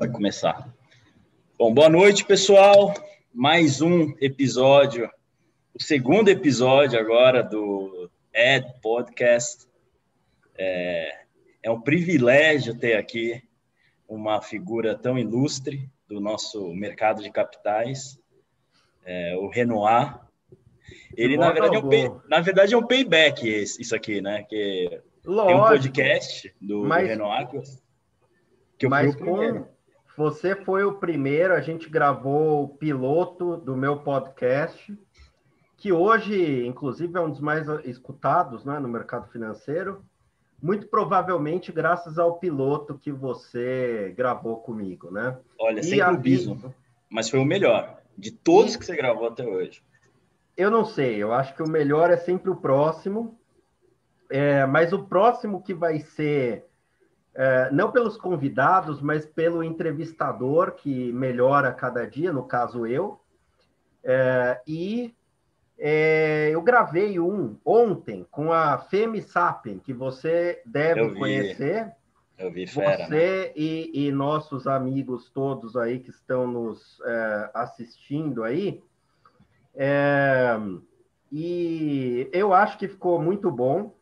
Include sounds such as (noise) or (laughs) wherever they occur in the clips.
Vai começar. Bom, boa noite, pessoal. Mais um episódio, o segundo episódio agora do Ed Podcast. É, é um privilégio ter aqui uma figura tão ilustre do nosso mercado de capitais, é, o Renoir. Ele, na verdade, é um pay, na verdade, é um payback isso aqui, né? Que Lógico, tem um podcast do, mas, do Renoir que, eu mas com, você foi o primeiro, a gente gravou o piloto do meu podcast, que hoje, inclusive, é um dos mais escutados né, no mercado financeiro, muito provavelmente graças ao piloto que você gravou comigo, né? Olha, sem clubismo, mas foi o melhor de todos e... que você gravou até hoje. Eu não sei, eu acho que o melhor é sempre o próximo, é, mas o próximo que vai ser é, não pelos convidados, mas pelo entrevistador que melhora cada dia, no caso eu. É, e é, eu gravei um ontem com a Femi Sapien, que você deve conhecer. Eu vi, fera, Você né? e, e, nossos amigos todos aí que estão nos é, assistindo aí. É, e eu acho que ficou muito bom.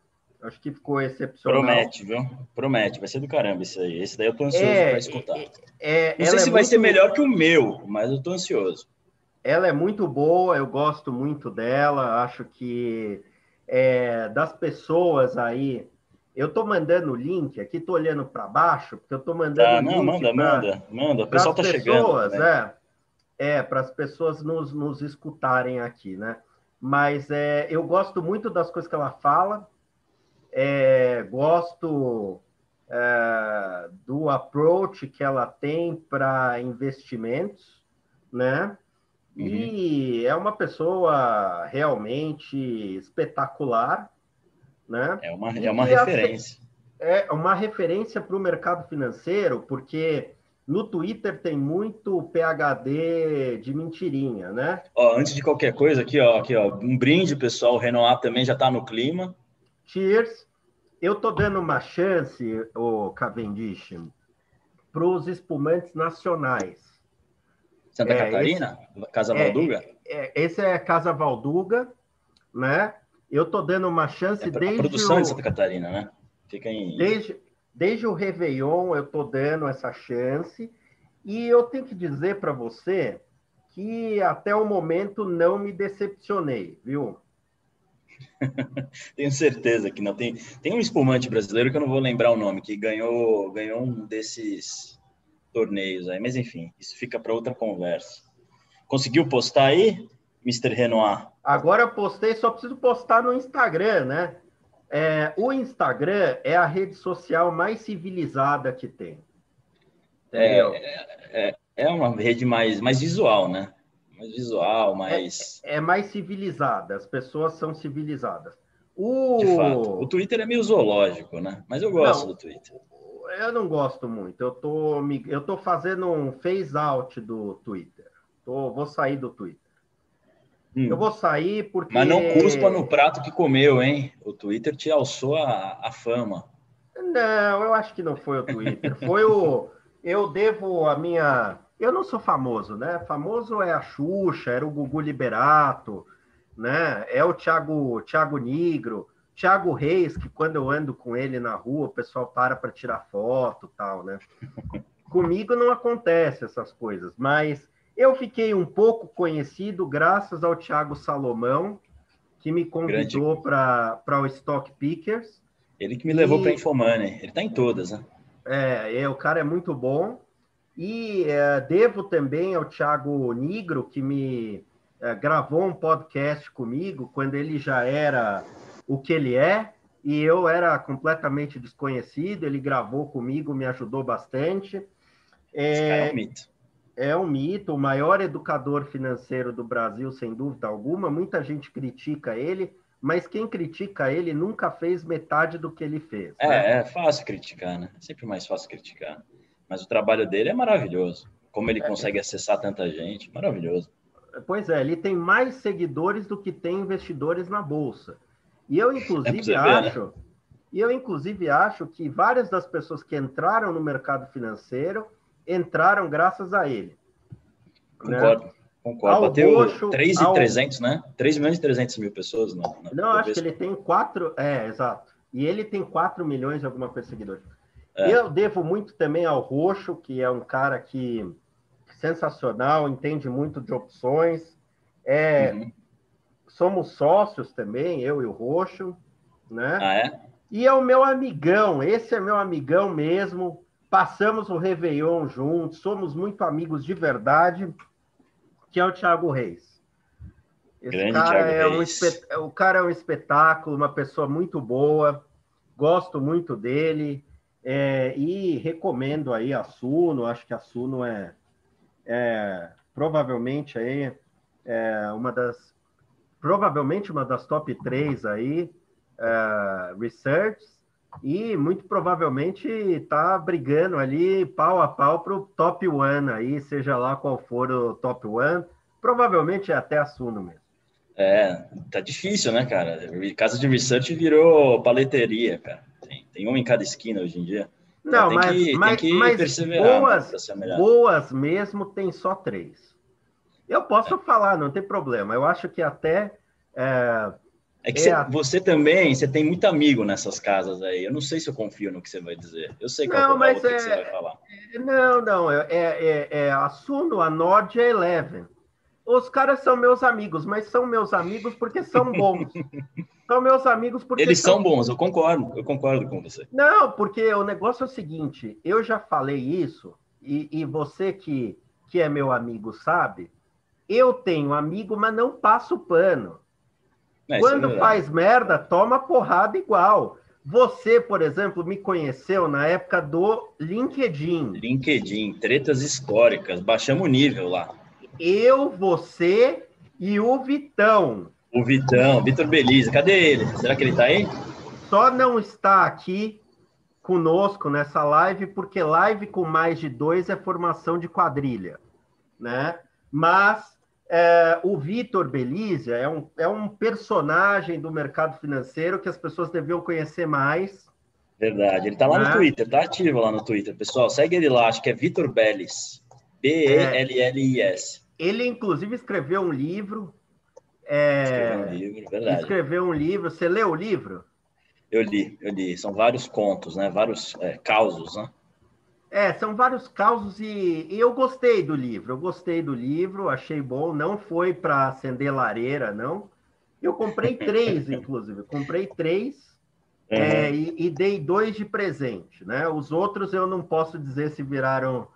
Acho que ficou excepcional. Promete, viu? Promete. Vai ser do caramba isso aí. Esse daí eu tô ansioso é, para escutar. É, é, Não sei se é vai muito... ser melhor que o meu, mas eu tô ansioso. Ela é muito boa, eu gosto muito dela. Acho que é, das pessoas aí. Eu tô mandando o link aqui, tô olhando para baixo, porque eu tô mandando. Ah, não, manda, pra, manda, manda. O pessoal tá pessoas, chegando. Né? É, é para as pessoas nos, nos escutarem aqui, né? Mas é, eu gosto muito das coisas que ela fala é, gosto é, do approach que ela tem para investimentos, né? Uhum. E é uma pessoa realmente espetacular, né? É uma, é uma referência. É uma referência para o mercado financeiro, porque no Twitter tem muito PHD de mentirinha, né? Ó, antes de qualquer coisa, aqui, ó, aqui, ó, um brinde, pessoal. O Renoir também já está no clima. Cheers. Eu estou dando uma chance, o Cavendish, para os espumantes nacionais. Santa é, Catarina? Esse, Casa é, Valduga? É, é, esse é Casa Valduga, né? Eu estou dando uma chance é desde. A produção o, de Santa Catarina, né? Fica em. Desde, desde o Réveillon eu estou dando essa chance. E eu tenho que dizer para você que até o momento não me decepcionei, viu? (laughs) Tenho certeza que não tem. Tem um espumante brasileiro que eu não vou lembrar o nome, que ganhou, ganhou um desses torneios aí, mas enfim, isso fica para outra conversa. Conseguiu postar aí, Mr. Renoir? Agora eu postei, só preciso postar no Instagram, né? É, o Instagram é a rede social mais civilizada que tem. É, é, é, uma rede mais, mais visual, né? Mais visual, mais. É, é, mais civilizada, as pessoas são civilizadas. O... De fato. O Twitter é meio zoológico, né? Mas eu gosto não, do Twitter. Eu não gosto muito. Eu tô, eu tô fazendo um phase out do Twitter. Tô, vou sair do Twitter. Hum. Eu vou sair porque. Mas não cuspa no prato que comeu, hein? O Twitter te alçou a, a fama. Não, eu acho que não foi o Twitter. Foi o. Eu devo a minha eu não sou famoso, né? Famoso é a Xuxa, era o Gugu Liberato, né? É o Thiago, Thiago Nigro, Thiago Reis, que quando eu ando com ele na rua, o pessoal para para tirar foto tal, né? (laughs) Comigo não acontece essas coisas, mas eu fiquei um pouco conhecido graças ao Thiago Salomão, que me convidou para o Stock Pickers. Ele que me levou e... para a Infomoney. Ele está em todas, né? É, é, o cara é muito bom. E é, devo também ao Thiago Nigro, que me é, gravou um podcast comigo quando ele já era o que ele é, e eu era completamente desconhecido. Ele gravou comigo, me ajudou bastante. É, é um mito. É um mito, o maior educador financeiro do Brasil, sem dúvida alguma. Muita gente critica ele, mas quem critica ele nunca fez metade do que ele fez. É, né? é fácil criticar, né? Sempre mais fácil criticar. Mas o trabalho dele é maravilhoso. Como ele é. consegue acessar tanta gente, maravilhoso. Pois é, ele tem mais seguidores do que tem investidores na bolsa. E eu inclusive é acho, ver, né? e eu inclusive acho que várias das pessoas que entraram no mercado financeiro entraram graças a ele. Concordo. Né? Concordo. Bateu Roxo, 3,300, ao... né? 3 milhões e 300 mil pessoas. Na, na Não, acho que ele tem 4... É, exato. E ele tem 4 milhões de alguma coisa de seguidores. É. Eu devo muito também ao Roxo, que é um cara que sensacional, entende muito de opções. É, uhum. Somos sócios também, eu e o Roxo, né? Ah, é? E é o meu amigão, esse é meu amigão mesmo. Passamos o Réveillon juntos, somos muito amigos de verdade, que é o Thiago Reis. Esse Grande cara Thiago é Reis. um o cara é um espetáculo, uma pessoa muito boa, gosto muito dele. É, e recomendo aí a Suno, acho que a Suno é, é provavelmente aí é uma das provavelmente uma das top 3 aí uh, research e muito provavelmente está brigando ali pau a pau para o top one aí, seja lá qual for o top one, provavelmente é até a Suno mesmo. É, tá difícil, né, cara? Casa de research virou paleteria, cara. Tem, um em cada esquina hoje em dia. Não, mas, que, mas, mas boas, boas mesmo tem só três. Eu posso é. falar, não tem problema. Eu acho que até é, é que é a... você também, você tem muito amigo nessas casas aí. Eu não sei se eu confio no que você vai dizer. Eu sei qual não, é mas é, que você vai falar. Não, não, é, é, é a Suno, a Nord e Eleven. Os caras são meus amigos, mas são meus amigos porque são bons. (laughs) são meus amigos porque. Eles são... são bons, eu concordo, eu concordo com você. Não, porque o negócio é o seguinte: eu já falei isso, e, e você que, que é meu amigo sabe, eu tenho amigo, mas não passo pano. É, Quando é faz merda, toma porrada igual. Você, por exemplo, me conheceu na época do LinkedIn. LinkedIn, tretas históricas, baixamos o nível lá. Eu, você e o Vitão. O Vitão, Vitor Belize, cadê ele? Será que ele está aí? Só não está aqui conosco nessa live, porque live com mais de dois é formação de quadrilha, né? Mas é, o Vitor Belizia é um, é um personagem do mercado financeiro que as pessoas deviam conhecer mais. Verdade, ele está lá né? no Twitter, tá ativo lá no Twitter, pessoal. Segue ele lá, acho que é Vitor Bellis. B-E-L-L-I-S. Ele, inclusive, escreveu um livro. É, escreveu um livro, verdade. Escreveu um livro. Você leu o livro? Eu li, eu li. São vários contos, né? Vários é, causos, né? É, são vários causos e, e, eu gostei do livro. Eu gostei do livro, achei bom. Não foi para acender lareira, não. Eu comprei três, (laughs) inclusive. comprei três uhum. é, e, e, dei dois de presente, né? Os outros eu não posso dizer se viraram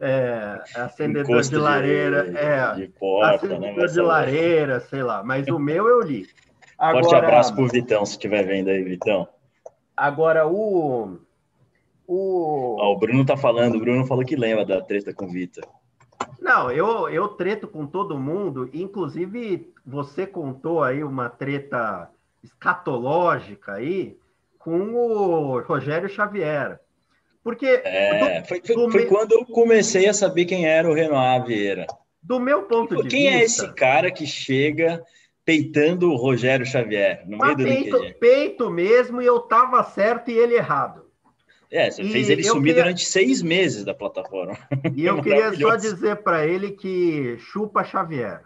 é, acendedor de lareira, de, é, de porta, né, acendedor de lareira, sei lá. Mas o meu eu li. Agora, Forte abraço pro Vitão, se estiver vendo aí, Vitão. Agora o o... o Bruno tá falando, o Bruno falou que lembra da treta com o Vitor. Não, eu, eu treto com todo mundo, inclusive você contou aí uma treta escatológica aí com o Rogério Xavier. Porque. É, do, foi, foi, foi me... quando eu comecei a saber quem era o Renoir Vieira. Do meu ponto de quem vista. Quem é esse cara que chega peitando o Rogério Xavier no meio do peito, peito mesmo, e eu tava certo e ele errado. É, você e fez ele sumir queria... durante seis meses da plataforma. E (laughs) eu queria só dizer para ele que chupa Xavier.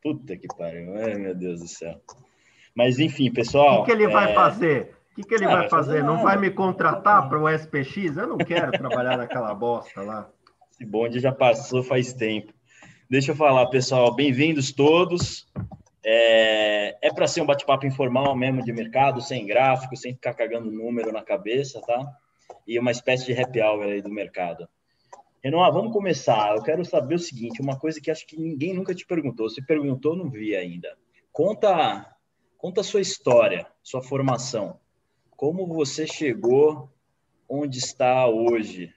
Puta que pariu, Ai, meu Deus do céu. Mas enfim, pessoal. O que, que ele é... vai fazer? O que, que ele ah, vai fazer? Não vai me contratar para o SPX? Eu não quero trabalhar naquela bosta lá. Esse bonde já passou faz tempo. Deixa eu falar, pessoal. Bem-vindos todos. É, é para ser um bate-papo informal mesmo de mercado, sem gráfico, sem ficar cagando número na cabeça, tá? e uma espécie de happy hour aí do mercado. Renan, vamos começar. Eu quero saber o seguinte, uma coisa que acho que ninguém nunca te perguntou. Se perguntou, não vi ainda. Conta, conta a sua história, sua formação. Como você chegou onde está hoje?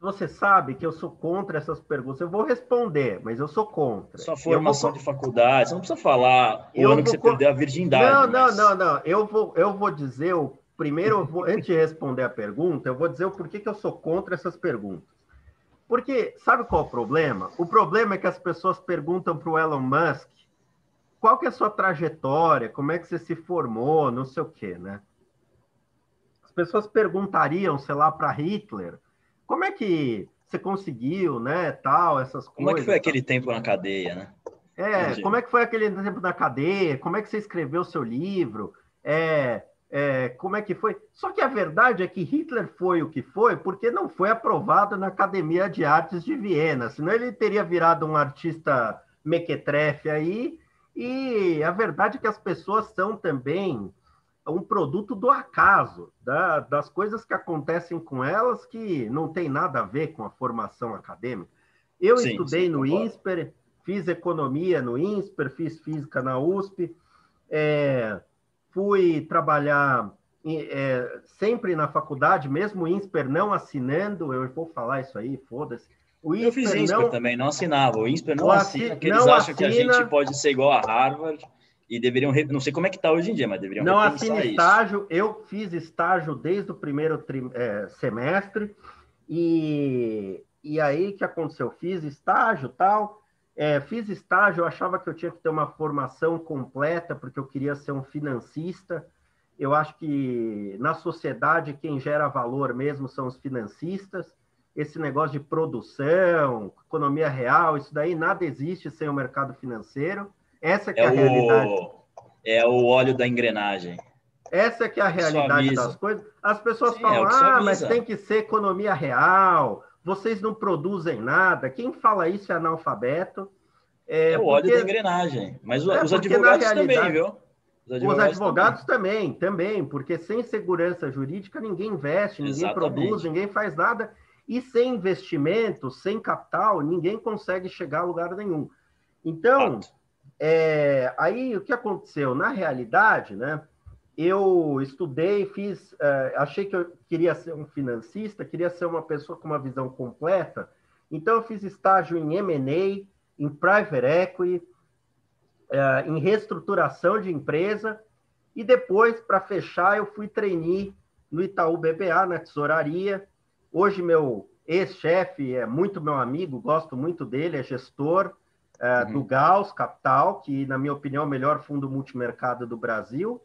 Você sabe que eu sou contra essas perguntas. Eu vou responder, mas eu sou contra. Sua formação vou... de faculdade, você não precisa falar o eu ano que você perdeu a virgindade. Não, mas... não, não, não. Eu vou, eu vou dizer o primeiro, vou, antes de responder a pergunta, eu vou dizer o porquê que eu sou contra essas perguntas. Porque sabe qual é o problema? O problema é que as pessoas perguntam para o Elon Musk qual que é a sua trajetória, como é que você se formou, não sei o quê, né? As pessoas perguntariam, sei lá, para Hitler, como é que você conseguiu, né? Tal, essas coisas. Como é que foi aquele tempo na cadeia, né? É, Entendi. como é que foi aquele tempo na cadeia? Como é que você escreveu o seu livro? É, é, como é que foi? Só que a verdade é que Hitler foi o que foi porque não foi aprovado na Academia de Artes de Viena, senão ele teria virado um artista mequetrefe aí. E a verdade é que as pessoas são também um produto do acaso, da, das coisas que acontecem com elas que não tem nada a ver com a formação acadêmica. Eu sim, estudei sim, no concordo. INSPER, fiz economia no INSPER, fiz física na USP, é, fui trabalhar é, sempre na faculdade, mesmo o INSPER não assinando, eu vou falar isso aí, foda-se. O eu fiz INSPER não, também, não assinava. O INSPER não assina, porque eles acham assina, que a gente pode ser igual a Harvard e deveriam, não sei como é que está hoje em dia, mas deveriam Não assina estágio, eu fiz estágio desde o primeiro tri, é, semestre, e, e aí que aconteceu? Fiz estágio tal, é, fiz estágio, eu achava que eu tinha que ter uma formação completa, porque eu queria ser um financista. Eu acho que na sociedade quem gera valor mesmo são os financistas. Esse negócio de produção, economia real, isso daí nada existe sem o mercado financeiro. Essa é, é a o... realidade. É o óleo da engrenagem. Essa é que é a realidade das coisas. As pessoas Sim, é falam, é ah, mas tem que ser economia real, vocês não produzem nada. Quem fala isso é analfabeto. É, é o óleo da engrenagem. Mas é, os advogados também, viu? Os advogados, os advogados também. também, também, porque sem segurança jurídica ninguém investe, ninguém Exatamente. produz, ninguém faz nada. E sem investimento, sem capital, ninguém consegue chegar a lugar nenhum. Então, é, aí o que aconteceu? Na realidade, né? eu estudei, fiz, uh, achei que eu queria ser um financista, queria ser uma pessoa com uma visão completa. Então, eu fiz estágio em M&A, em private equity, uh, em reestruturação de empresa, e depois, para fechar, eu fui trainee no Itaú BBA, na tesouraria. Hoje, meu ex-chefe é muito meu amigo, gosto muito dele, é gestor uh, uhum. do Gauss Capital, que, na minha opinião, é o melhor fundo multimercado do Brasil.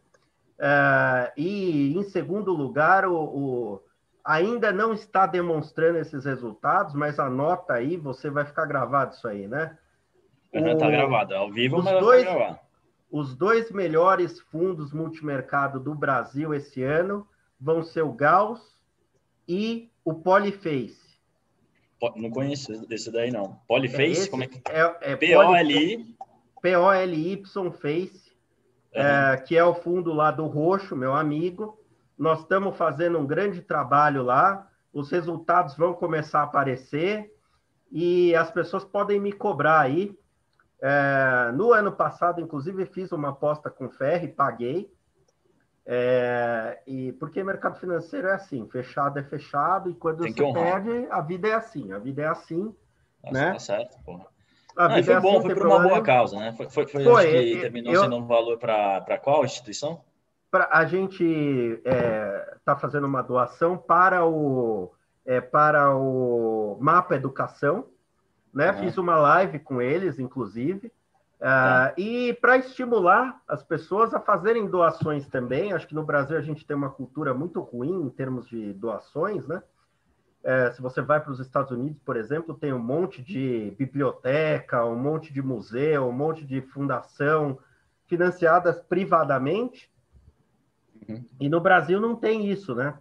Uh, e, em segundo lugar, o, o, ainda não está demonstrando esses resultados, mas anota aí, você vai ficar gravado isso aí, né? Está gravado, ao vivo, os mas dois, tá Os dois melhores fundos multimercado do Brasil esse ano vão ser o Gauss e o Polyface. Não conheço esse daí, não. Polyface? É como é que... É, é P-O-L-I... P-O-L-Y Face é, que é o fundo lá do Roxo, meu amigo. Nós estamos fazendo um grande trabalho lá, os resultados vão começar a aparecer e as pessoas podem me cobrar aí. É, no ano passado, inclusive, fiz uma aposta com ferro e paguei. É, e porque mercado financeiro é assim, fechado é fechado, e quando Tem você perde, a vida é assim, a vida é assim. Nossa, né? Tá certo, porra. A ah, foi bom, foi por uma boa causa, né? Foi, foi, foi, foi que terminou eu, sendo um valor para qual instituição? Pra, a gente está é, tá fazendo uma doação para o, é, para o Mapa Educação, né? Uhum. Fiz uma live com eles, inclusive, uh, e para estimular as pessoas a fazerem doações também. Acho que no Brasil a gente tem uma cultura muito ruim em termos de doações, né? É, se você vai para os Estados Unidos, por exemplo, tem um monte de biblioteca, um monte de museu, um monte de fundação financiadas privadamente. Uhum. E no Brasil não tem isso, né?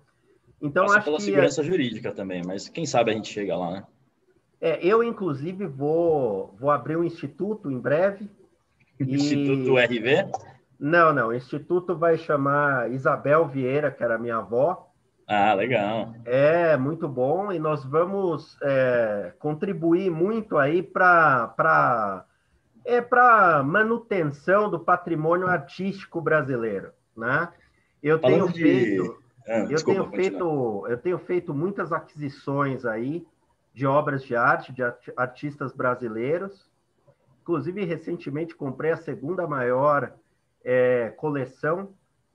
Então Passa acho pela que segurança é... jurídica também, mas quem sabe a gente chega lá, né? É, eu inclusive vou vou abrir um instituto em breve. (laughs) E... Instituto RV? Não, não. O instituto vai chamar Isabel Vieira, que era minha avó. Ah, legal. É, muito bom. E nós vamos é, contribuir muito aí para é, para manutenção do patrimônio artístico brasileiro, né? Eu Falando tenho de... feito, ah, eu desculpa, tenho feito, eu tenho feito muitas aquisições aí de obras de arte de artistas brasileiros. Inclusive, recentemente comprei a segunda maior é, coleção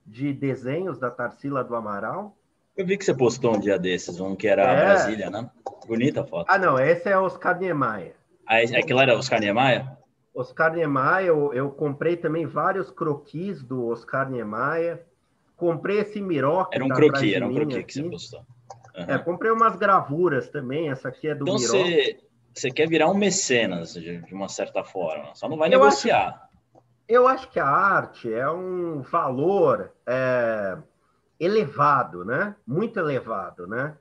de desenhos da Tarsila do Amaral. Eu vi que você postou um dia desses, um que era é. Brasília, né? Bonita a foto. Ah, não, esse é Oscar Niemeyer. Ah, aquilo era Oscar Niemeyer? Oscar Niemeyer, eu, eu comprei também vários croquis do Oscar Niemeyer. Comprei esse Miroque. Era um croqui, era um croqui que você postou. Uhum. É, comprei umas gravuras também. Essa aqui é do então, Miró. Você, você quer virar um mecenas, de, de uma certa forma. Só não vai eu negociar. Acho, eu acho que a arte é um valor é, elevado, né? Muito elevado, né?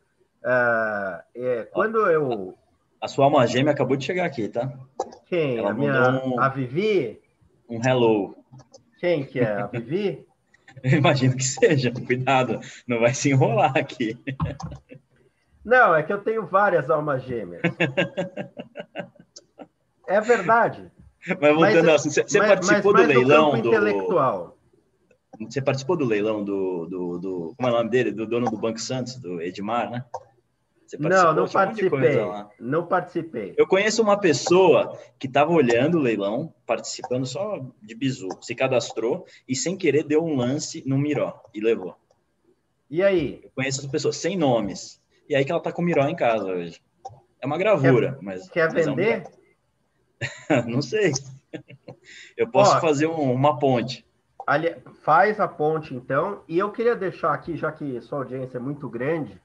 É, é, quando eu... A sua alma gêmea acabou de chegar aqui, tá? Quem? Ela a minha... Um, a Vivi? Um hello. Quem que é? A Vivi? Eu (laughs) imagino que seja. Cuidado, não vai se enrolar aqui. Não, é que eu tenho várias almas gêmeas. É verdade. Mas voltando assim, você, você mas, participou mas, do leilão do. Intelectual. Você participou do leilão do, do, do, Como é o nome dele? Do dono do Banco Santos, do Edmar, né? Não, não participei. não participei. Eu conheço uma pessoa que estava olhando o leilão, participando só de bizu, se cadastrou e sem querer deu um lance no Miró e levou. E aí? Eu conheço essa pessoa sem nomes. E aí que ela tá com o Miró em casa hoje. É uma gravura, quer, mas. Quer mas vender? É um... (laughs) não sei. (laughs) Eu posso Ó, fazer um, uma ponte. Ali, faz a ponte, então. E eu queria deixar aqui, já que sua audiência é muito grande,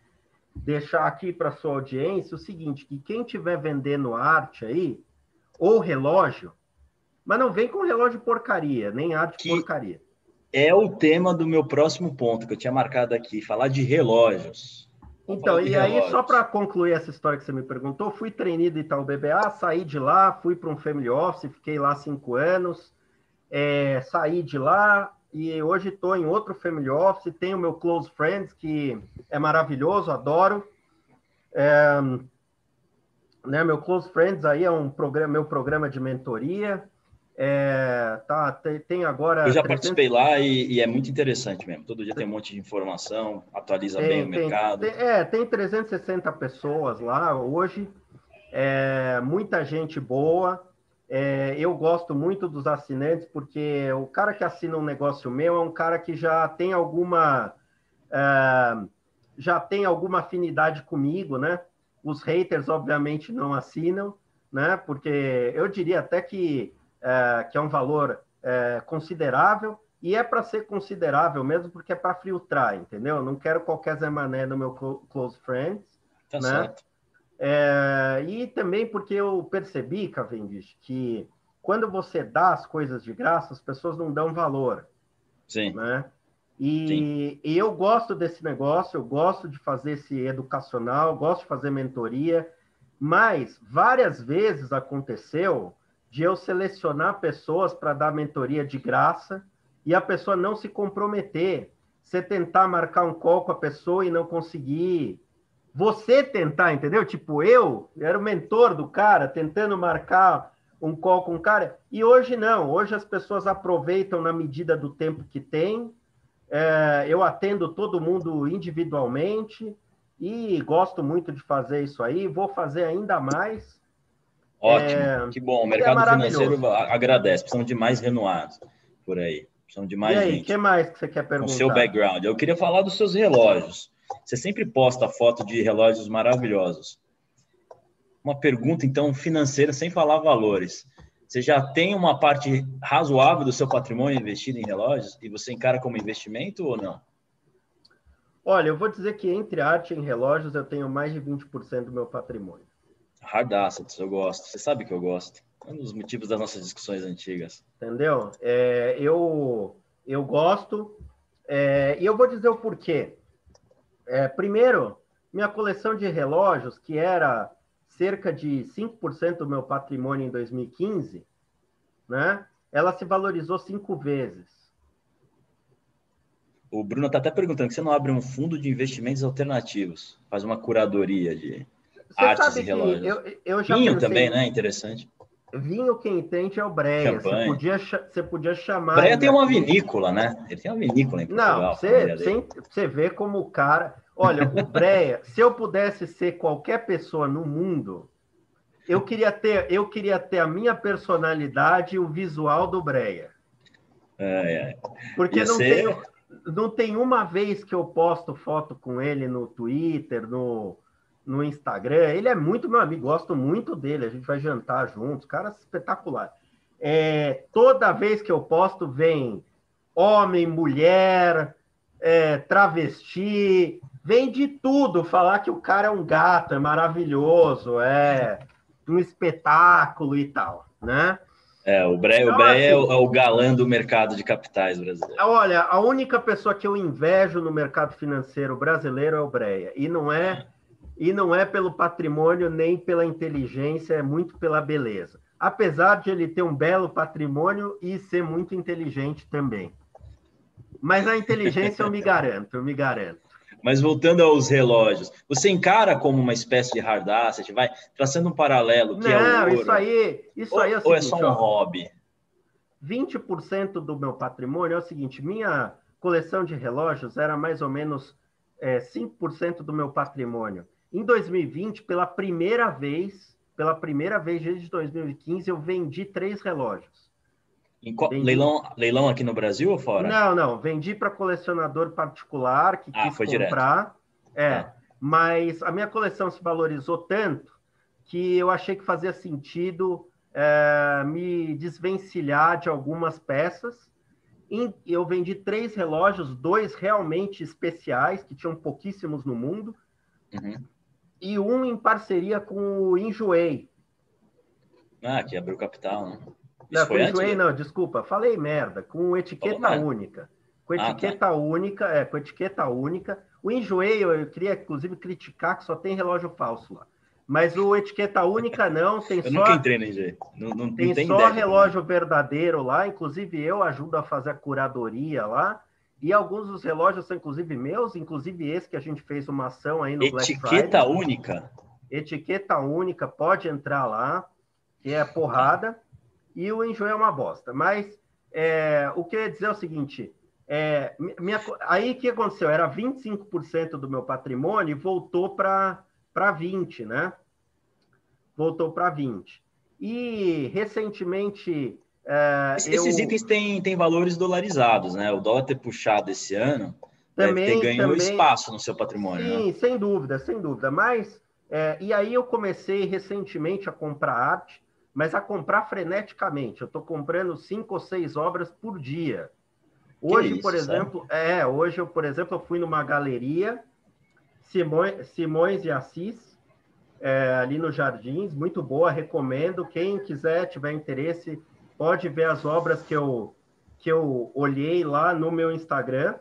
deixar aqui para sua audiência o seguinte: que quem estiver vendendo arte aí, ou relógio, mas não vem com relógio porcaria, nem arte que porcaria. É o tema do meu próximo ponto que eu tinha marcado aqui, falar de relógios. Então, e aí, só para concluir essa história que você me perguntou, fui treinado em Itaú BBA, saí de lá, fui para um family office, fiquei lá cinco anos, é, saí de lá e hoje estou em outro family office, tenho meu close friends, que é maravilhoso, adoro. É, né, meu close friends aí é um programa, meu programa de mentoria. É, tá, tem, tem, agora. Eu já 300... participei lá e, e, é muito interessante mesmo. Todo dia tem um monte de informação, atualiza tem, bem o tem, mercado. Tem, é, tem 360 pessoas lá hoje, é, muita gente boa. É, eu gosto muito dos assinantes, porque o cara que assina um negócio meu é um cara que já tem alguma. É, já tem alguma afinidade comigo, né? Os haters, obviamente, não assinam, né? Porque eu diria até que é, que é um valor é, considerável, e é para ser considerável mesmo, porque é para filtrar, entendeu? Não quero qualquer Zé Mané no meu close friends, tá né? Certo. É, e também porque eu percebi, Cavendish, que quando você dá as coisas de graça, as pessoas não dão valor. Sim. Né? E, Sim. e eu gosto desse negócio, eu gosto de fazer esse educacional, gosto de fazer mentoria, mas várias vezes aconteceu de eu selecionar pessoas para dar mentoria de graça e a pessoa não se comprometer. Você tentar marcar um call com a pessoa e não conseguir. Você tentar, entendeu? Tipo, eu era o mentor do cara, tentando marcar um call com o cara. E hoje não. Hoje as pessoas aproveitam na medida do tempo que tem. É, eu atendo todo mundo individualmente e gosto muito de fazer isso aí. Vou fazer ainda mais Ótimo, é... que bom. O é mercado é financeiro agradece. Precisamos de mais por aí. Precisamos de mais e aí, gente. o que mais que você quer perguntar? Com seu background. Eu queria falar dos seus relógios. Você sempre posta foto de relógios maravilhosos. Uma pergunta, então, financeira, sem falar valores. Você já tem uma parte razoável do seu patrimônio investido em relógios e você encara como investimento ou não? Olha, eu vou dizer que entre arte e relógios eu tenho mais de 20% do meu patrimônio. Hardaças, eu gosto. Você sabe que eu gosto. É um dos motivos das nossas discussões antigas. Entendeu? É, eu, eu gosto. É, e eu vou dizer o porquê. É, primeiro, minha coleção de relógios, que era cerca de 5% do meu patrimônio em 2015, né? ela se valorizou cinco vezes. O Bruno está até perguntando que você não abre um fundo de investimentos alternativos, faz uma curadoria de você Artes e relógios. Eu, eu já Vinho pensei, também, né? Interessante. Vinho quem entende é o Breia. Você podia, você podia chamar. Breia tem uma vinícola, né? Ele tem uma vinícola em Portugal. Não, você, você, você vê como o cara. Olha, o Breia, se eu pudesse ser qualquer pessoa no mundo, eu queria ter, eu queria ter a minha personalidade e o visual do Breia. É, é. Porque não, ser... tem, não tem uma vez que eu posto foto com ele no Twitter, no, no Instagram. Ele é muito meu amigo, gosto muito dele. A gente vai jantar juntos, cara espetacular. É, toda vez que eu posto, vem homem, mulher, é, travesti, vende tudo, falar que o cara é um gato, é maravilhoso, é um espetáculo e tal, né? É, o Breia, então, o Breia assim, é, o, é, o, galã do mercado de capitais brasileiro. Olha, a única pessoa que eu invejo no mercado financeiro brasileiro é o Breia. E não é, e não é pelo patrimônio nem pela inteligência, é muito pela beleza. Apesar de ele ter um belo patrimônio e ser muito inteligente também. Mas a inteligência eu me (laughs) garanto, eu me garanto. Mas voltando aos relógios, você encara como uma espécie de hard asset, vai traçando um paralelo que Não, é o ouro. isso aí, isso ou, aí é, o seguinte, ou é só um ó, hobby? 20% do meu patrimônio é o seguinte, minha coleção de relógios era mais ou menos é, 5% do meu patrimônio. Em 2020, pela primeira vez, pela primeira vez desde 2015, eu vendi três relógios. Leilão, leilão aqui no Brasil ou fora? Não, não. Vendi para colecionador particular que ah, quis foi comprar. Direto. É, ah. mas a minha coleção se valorizou tanto que eu achei que fazia sentido é, me desvencilhar de algumas peças. Eu vendi três relógios, dois realmente especiais, que tinham pouquíssimos no mundo, uhum. E um em parceria com o Enjoei. Ah, que abriu capital, né? Não, com enjoei, não, desculpa, falei merda, com etiqueta única. Com etiqueta ah, tá. única, é, com etiqueta única. O enjoei, eu, eu queria, inclusive, criticar que só tem relógio falso lá. Mas o etiqueta única não, tem (laughs) eu só. Nunca entrei no enjoei. Não, não, tem, não tem só ideia, relógio né? verdadeiro lá, inclusive eu ajudo a fazer a curadoria lá. E alguns dos relógios são, inclusive, meus, inclusive esse que a gente fez uma ação aí no Etiqueta Black Friday. Etiqueta única? Etiqueta única, pode entrar lá, que é porrada e o enjoo é uma bosta. Mas é, o que eu ia dizer é o seguinte: é, minha, aí o que aconteceu? Era 25% do meu patrimônio e voltou para 20%, né? Voltou para 20%. E recentemente. É, Esses eu... itens têm, têm valores dolarizados, né? O dólar ter puxado esse ano também, deve ter ganho também, espaço no seu patrimônio. Sim, né? sem dúvida, sem dúvida. Mas, é, e aí eu comecei recentemente a comprar arte mas a comprar freneticamente. Eu estou comprando cinco ou seis obras por dia. Hoje, isso, por exemplo, é, hoje eu, por exemplo, eu fui numa galeria Simões, Simões de Assis, é, ali nos Jardins, muito boa, recomendo. Quem quiser, tiver interesse, pode ver as obras que eu, que eu olhei lá no meu Instagram.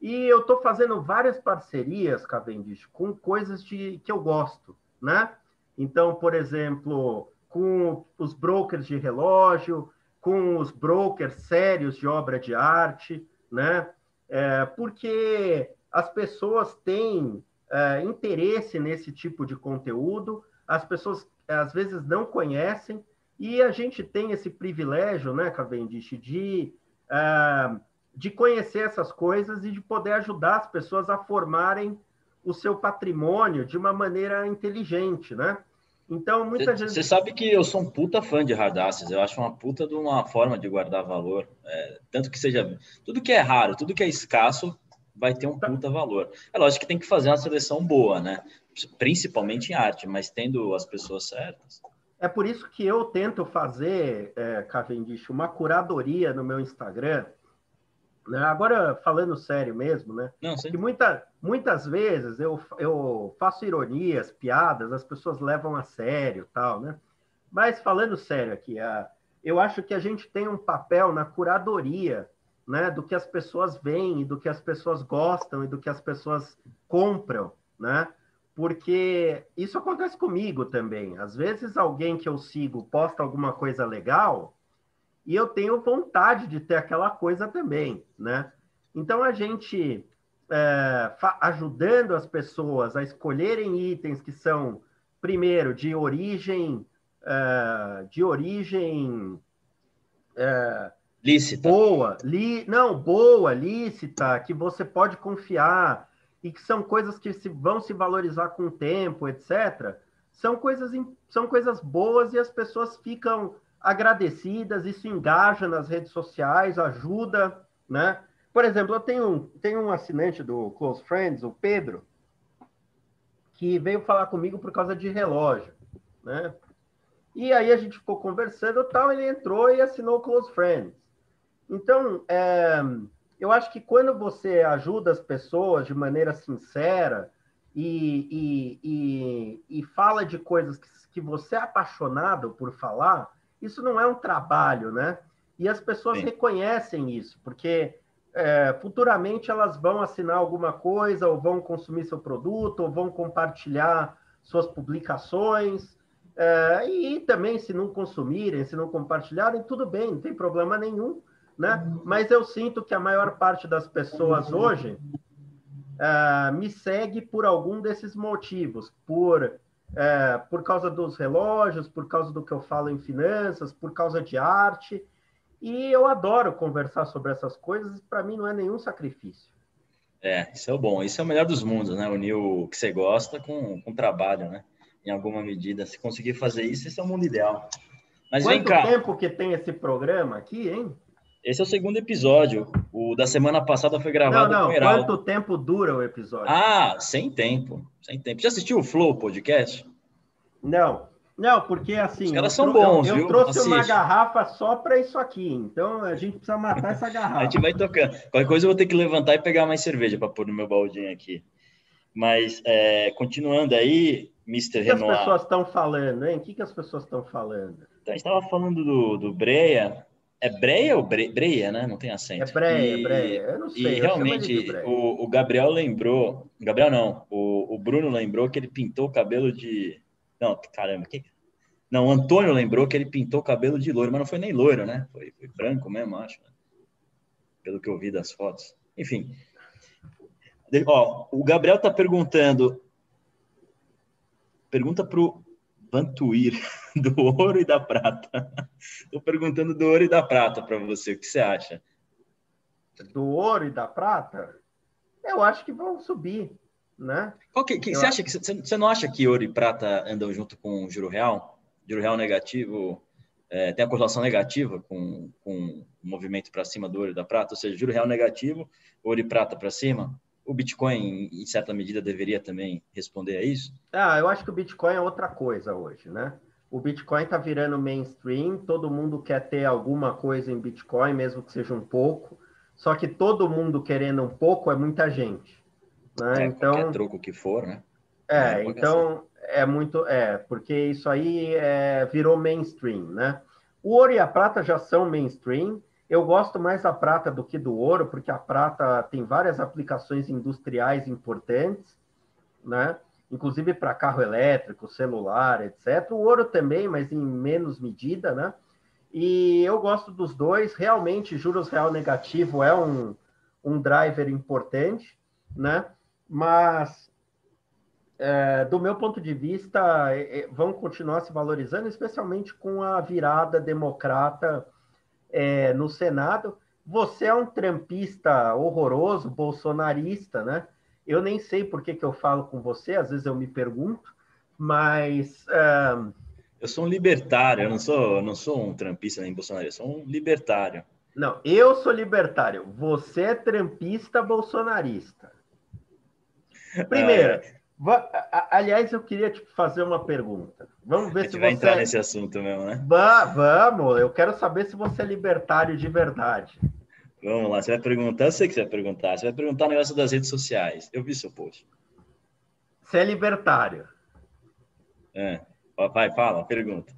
E eu estou fazendo várias parcerias, Cavendish, com coisas de, que eu gosto, né? Então, por exemplo, com os brokers de relógio, com os brokers sérios de obra de arte, né? É, porque as pessoas têm é, interesse nesse tipo de conteúdo, as pessoas às vezes não conhecem, e a gente tem esse privilégio, né, Cavendish, de, é, de conhecer essas coisas e de poder ajudar as pessoas a formarem o seu patrimônio de uma maneira inteligente, né? Então, muita cê, gente. Você sabe que eu sou um puta fã de hard assets, eu acho uma puta de uma forma de guardar valor. É, tanto que seja. Tudo que é raro, tudo que é escasso, vai ter um tá. puta valor. É lógico que tem que fazer uma seleção boa, né? Principalmente em arte, mas tendo as pessoas certas. É por isso que eu tento fazer, é, Cavendish, uma curadoria no meu Instagram né? Agora, falando sério mesmo, né? Não, sim. Que muita, muitas vezes eu, eu faço ironias, piadas, as pessoas levam a sério tal, né? Mas falando sério aqui, a, eu acho que a gente tem um papel na curadoria né, do que as pessoas veem, do que as pessoas gostam e do que as pessoas compram, né? Porque isso acontece comigo também. Às vezes alguém que eu sigo posta alguma coisa legal, e eu tenho vontade de ter aquela coisa também, né? Então a gente é, ajudando as pessoas a escolherem itens que são primeiro de origem é, de origem é, lícita boa li, não boa lícita que você pode confiar e que são coisas que se, vão se valorizar com o tempo etc são coisas são coisas boas e as pessoas ficam agradecidas, isso engaja nas redes sociais, ajuda, né? Por exemplo, eu tenho, tenho um assinante do Close Friends, o Pedro, que veio falar comigo por causa de relógio, né? E aí a gente ficou conversando tal, ele entrou e assinou Close Friends. Então, é, eu acho que quando você ajuda as pessoas de maneira sincera e, e, e, e fala de coisas que, que, você é apaixonado por falar, isso não é um trabalho, né? E as pessoas Sim. reconhecem isso, porque é, futuramente elas vão assinar alguma coisa, ou vão consumir seu produto, ou vão compartilhar suas publicações. É, e também, se não consumirem, se não compartilharem, tudo bem, não tem problema nenhum. Né? Mas eu sinto que a maior parte das pessoas hoje uh, me segue por algum desses motivos, por, uh, por causa dos relógios, por causa do que eu falo em finanças, por causa de arte, e eu adoro conversar sobre essas coisas, para mim não é nenhum sacrifício. É, isso é o bom, isso é o melhor dos mundos, né? Unir o que você gosta com, com o trabalho, né? Em alguma medida, se conseguir fazer isso, esse é o mundo ideal. Mas Quanto vem cá. tempo que tem esse programa aqui, hein? Esse é o segundo episódio. O da semana passada foi gravado não, não. com o Heraldo. Quanto tempo dura o episódio? Ah, sem tempo. Sem tempo. Já assistiu o Flow Podcast? Não. Não, porque assim. Os caras são bons, eu, eu trouxe Assiste. uma garrafa só para isso aqui. Então a gente precisa matar essa (laughs) garrafa. a gente vai tocando. Qualquer coisa eu vou ter que levantar e pegar mais cerveja para pôr no meu baldinho aqui. Mas, é, continuando aí, Mr. O que Renoir. as pessoas estão falando, hein? O que, que as pessoas estão falando? Então, a gente estava falando do, do Breia, é Breia ou Bre... Breia, né? Não tem acento. É Breia, e, Breia. Eu não sei. E realmente, o, o, Gabriel lembrou... Gabriel não, o, o Bruno lembrou que ele pintou o cabelo de... Não, caramba, que... Não, o Antônio lembrou que ele pintou o cabelo de loiro, mas não foi nem loiro, né? Foi, foi branco mesmo, acho. Né? Pelo que eu vi das fotos. Enfim. Ó, o Gabriel tá perguntando... Pergunta pro Vantuir, (laughs) do ouro e da prata. Estou perguntando do ouro e da prata para você, o que você acha? Do ouro e da prata? Eu acho que vão subir, né? Que, que, você, acha que, você não acha que ouro e prata andam junto com o juro real? Juro real negativo é, tem a correlação negativa com, com o movimento para cima do ouro e da prata, ou seja, juro real negativo, ouro e prata para cima o Bitcoin, em certa medida, deveria também responder a isso? Ah, eu acho que o Bitcoin é outra coisa hoje, né? O Bitcoin está virando mainstream, todo mundo quer ter alguma coisa em Bitcoin, mesmo que seja um pouco. Só que todo mundo querendo um pouco é muita gente. Né? É, então, qualquer troco que for, né? É, é então é muito. É, porque isso aí é, virou mainstream, né? O ouro e a prata já são mainstream. Eu gosto mais da prata do que do ouro, porque a prata tem várias aplicações industriais importantes, né? Inclusive para carro elétrico, celular, etc. O ouro também, mas em menos medida, né? E eu gosto dos dois. Realmente, juros real negativo é um, um driver importante, né? Mas, é, do meu ponto de vista, é, é vão continuar se valorizando, especialmente com a virada democrata é, no Senado. Você é um trampista horroroso, bolsonarista, né? Eu nem sei por que, que eu falo com você, às vezes eu me pergunto, mas. Eu sou um libertário, eu não sou, não sou um trampista nem bolsonarista, eu sou um libertário. Não, eu sou libertário, você é trampista bolsonarista. Primeiro, é. Aliás, eu queria te fazer uma pergunta. Vamos ver se você. vai entrar nesse assunto mesmo, né? vamos, eu quero saber se você é libertário de verdade. Vamos lá, você vai perguntar, eu sei que você vai perguntar. Você vai perguntar o negócio das redes sociais. Eu vi seu post. Você é libertário. É. Vai, fala, pergunta.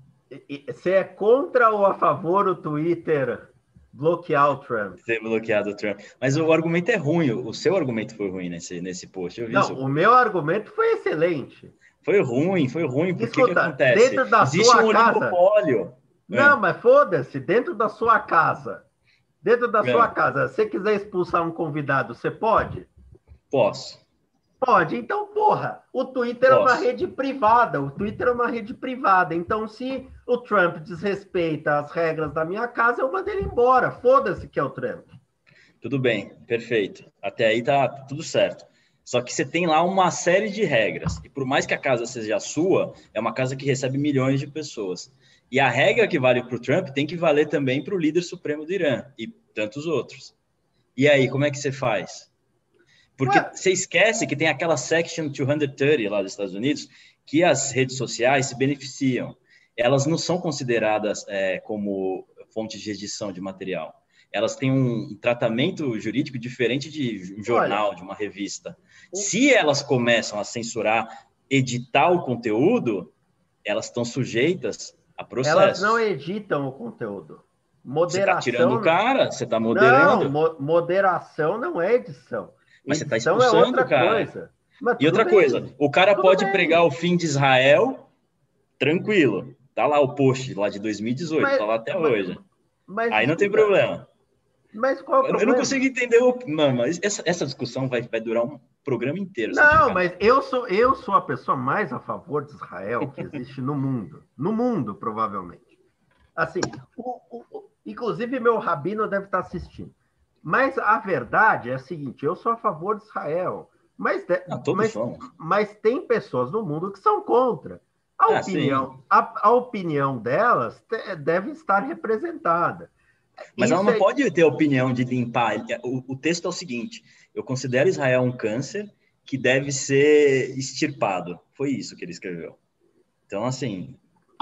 Você é contra ou a favor o Twitter bloquear o Trump. Ter bloqueado o Trump. Mas o argumento é ruim, o seu argumento foi ruim nesse, nesse post. Eu vi Não, o meu argumento foi excelente. Foi ruim, foi ruim. Por que, que acontece? Dentro da Existe sua um oligopólio. Não, é. mas foda-se, dentro da sua casa. Dentro da é. sua casa, se você quiser expulsar um convidado, você pode? Posso. Pode. Então, porra, o Twitter Posso. é uma rede privada. O Twitter é uma rede privada. Então, se o Trump desrespeita as regras da minha casa, eu mando ele embora. Foda-se que é o Trump. Tudo bem, perfeito. Até aí tá tudo certo. Só que você tem lá uma série de regras. E por mais que a casa seja sua, é uma casa que recebe milhões de pessoas. E a regra que vale para o Trump tem que valer também para o líder supremo do Irã e tantos outros. E aí, como é que você faz? Porque Ué. você esquece que tem aquela Section 230 lá dos Estados Unidos que as redes sociais se beneficiam elas não são consideradas é, como fontes de edição de material. Elas têm um tratamento jurídico diferente de um jornal, Olha, de uma revista. Se elas começam a censurar, editar o conteúdo, elas estão sujeitas a processo. Elas não editam o conteúdo. Moderação. Você está tirando o cara, você está moderando. Não, mo moderação não é edição. Mas edição você está expulsando, é outra cara. Coisa. e outra bem. coisa, o cara tudo pode bem. pregar o fim de Israel tranquilo. Tá lá o post lá de 2018, mas, tá lá até mas, hoje. Mas, Aí não tem problema. Mas qual é o problema? Eu não consigo entender o. Não, mas essa, essa discussão vai, vai durar um programa inteiro. Não, mas eu sou, eu sou a pessoa mais a favor de Israel que existe no mundo. No mundo, provavelmente. Assim, o, o, inclusive meu rabino deve estar assistindo. Mas a verdade é a seguinte: eu sou a favor de Israel. Mas, não, mas, mas tem pessoas no mundo que são contra. A, ah, opinião, a, a, opinião delas deve estar representada. Mas Isso ela não é... pode ter a opinião de limpar. O, o texto é o seguinte: eu considero Israel um câncer que deve ser extirpado. Foi isso que ele escreveu. Então, assim.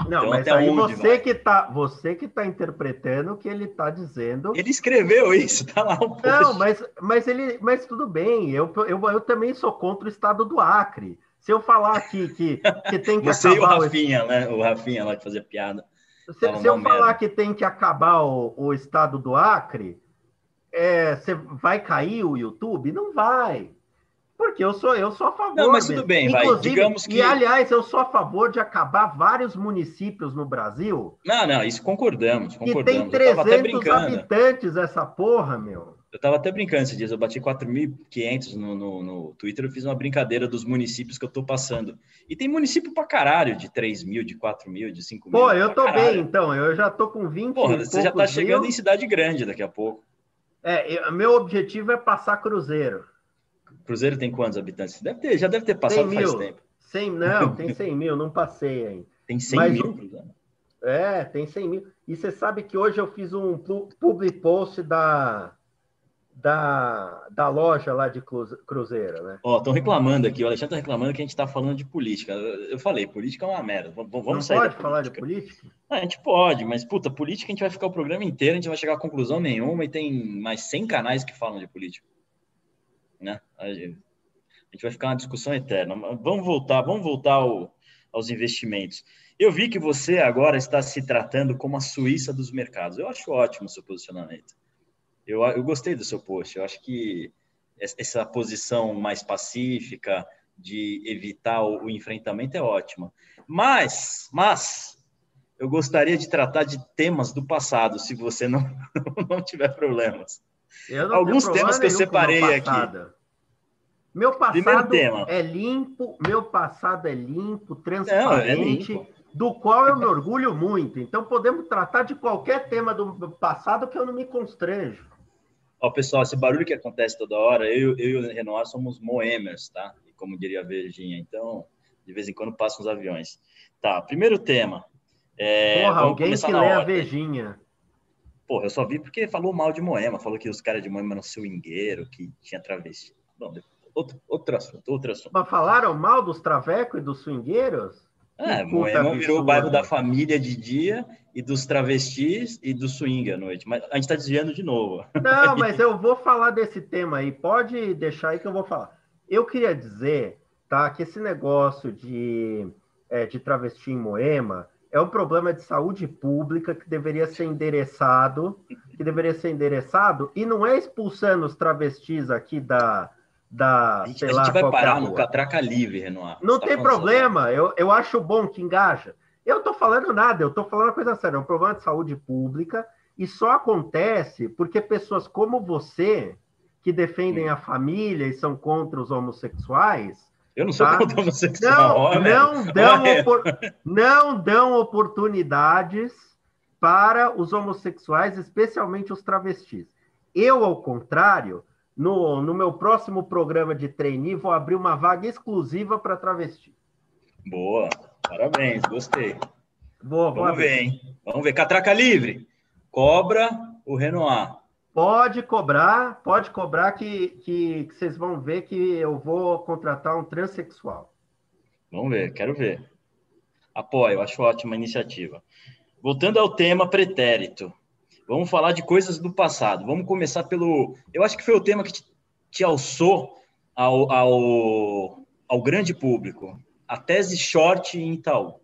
Não, então, mas aí você que, tá, você que tá interpretando o que ele está dizendo. Ele escreveu isso, tá lá um Não, mas, mas ele, mas tudo bem. Eu, eu, eu também sou contra o estado do Acre. Se eu falar aqui que, que (laughs) tem que Você acabar... e o Rafinha, o... né? O Rafinha lá que fazia piada. Se, se eu falar que tem que acabar o, o estado do Acre, é, você vai cair o YouTube? Não vai. Porque eu sou, eu sou a favor. Não, mas tudo bem, vai. Digamos que... E, aliás, eu sou a favor de acabar vários municípios no Brasil. Não, não, isso concordamos, concordamos. E tem 300 habitantes essa porra, meu. Eu estava até brincando esses dias, eu bati 4.500 no, no, no Twitter, eu fiz uma brincadeira dos municípios que eu estou passando. E tem município para caralho, de 3 mil, de 4 mil, de 5 mil. Pô, eu tô caralho. bem, então, eu já tô com 20 Porra, você já está chegando mil. em cidade grande daqui a pouco. É, meu objetivo é passar Cruzeiro. Cruzeiro tem quantos habitantes? Deve ter, já deve ter passado faz tempo. 100, não, (laughs) tem 100 mil, não passei ainda. Tem 100 Mas, mil, Cruzeiro? É, tem 100 mil. E você sabe que hoje eu fiz um public post da da, da loja lá de Cruzeiro, né? Ó, estão reclamando aqui, o Alexandre está reclamando que a gente está falando de política. Eu falei, política é uma merda. Vamos Não sair pode falar de política? Ah, a gente pode, mas, puta, política a gente vai ficar o programa inteiro, a gente vai chegar a conclusão nenhuma e tem mais 100 canais que falam de política. Né? A gente, vai ficar uma discussão eterna. Vamos voltar, vamos voltar ao, aos investimentos. Eu vi que você agora está se tratando como a Suíça dos mercados. Eu acho ótimo o seu posicionamento. Eu, eu gostei do seu post. Eu acho que essa posição mais pacífica de evitar o, o enfrentamento é ótima. Mas, mas eu gostaria de tratar de temas do passado, se você não, (laughs) não tiver problemas. Alguns temas que eu separei aqui. Meu passado é limpo, meu passado é limpo, transparente, não, é limpo. do qual eu me orgulho muito. Então podemos tratar de qualquer tema do passado que eu não me constranjo. Ó, pessoal, esse barulho que acontece toda hora, eu, eu e o Renoir somos moemers, tá? Como diria a Virgínia. Então, de vez em quando passam os aviões. Tá, primeiro tema. É, Porra, alguém que lê a Virgínia. Porra, eu só vi porque falou mal de Moema, falou que os caras de Moema eram swingueiro, que tinha travesti. Bom, outro, outro assunto, outro assunto. Mas falaram mal dos travecos e dos swingueiros? É, Moema virou o bairro da família de dia e dos travestis e do swing à noite. Mas a gente está desviando de novo. Não, (laughs) mas eu vou falar desse tema aí. Pode deixar aí que eu vou falar. Eu queria dizer, tá, que esse negócio de, é, de travesti em Moema é um problema de saúde pública que deveria ser endereçado, que deveria ser endereçado, e não é expulsando os travestis aqui da, da. A gente, a gente vai parar no catraca livre, Renoir. Não tá tem problema, eu, eu acho bom que engaja. Eu estou falando nada, eu estou falando uma coisa séria, é um problema de saúde pública e só acontece porque pessoas como você, que defendem hum. a família e são contra os homossexuais. Eu não sou tá? contra homossexual. Não, não, dão opor... não dão oportunidades para os homossexuais, especialmente os travestis. Eu, ao contrário, no, no meu próximo programa de trainee, vou abrir uma vaga exclusiva para travesti. Boa, parabéns, gostei. Boa, Vamos ver, hein? Vamos ver. Catraca livre. Cobra o Renoir. Pode cobrar, pode cobrar que, que, que, vocês vão ver que eu vou contratar um transexual. Vamos ver, quero ver. Apoio, acho ótima iniciativa. Voltando ao tema pretérito. Vamos falar de coisas do passado. Vamos começar pelo. Eu acho que foi o tema que te, te alçou ao, ao, ao grande público. A tese short em Itaú. O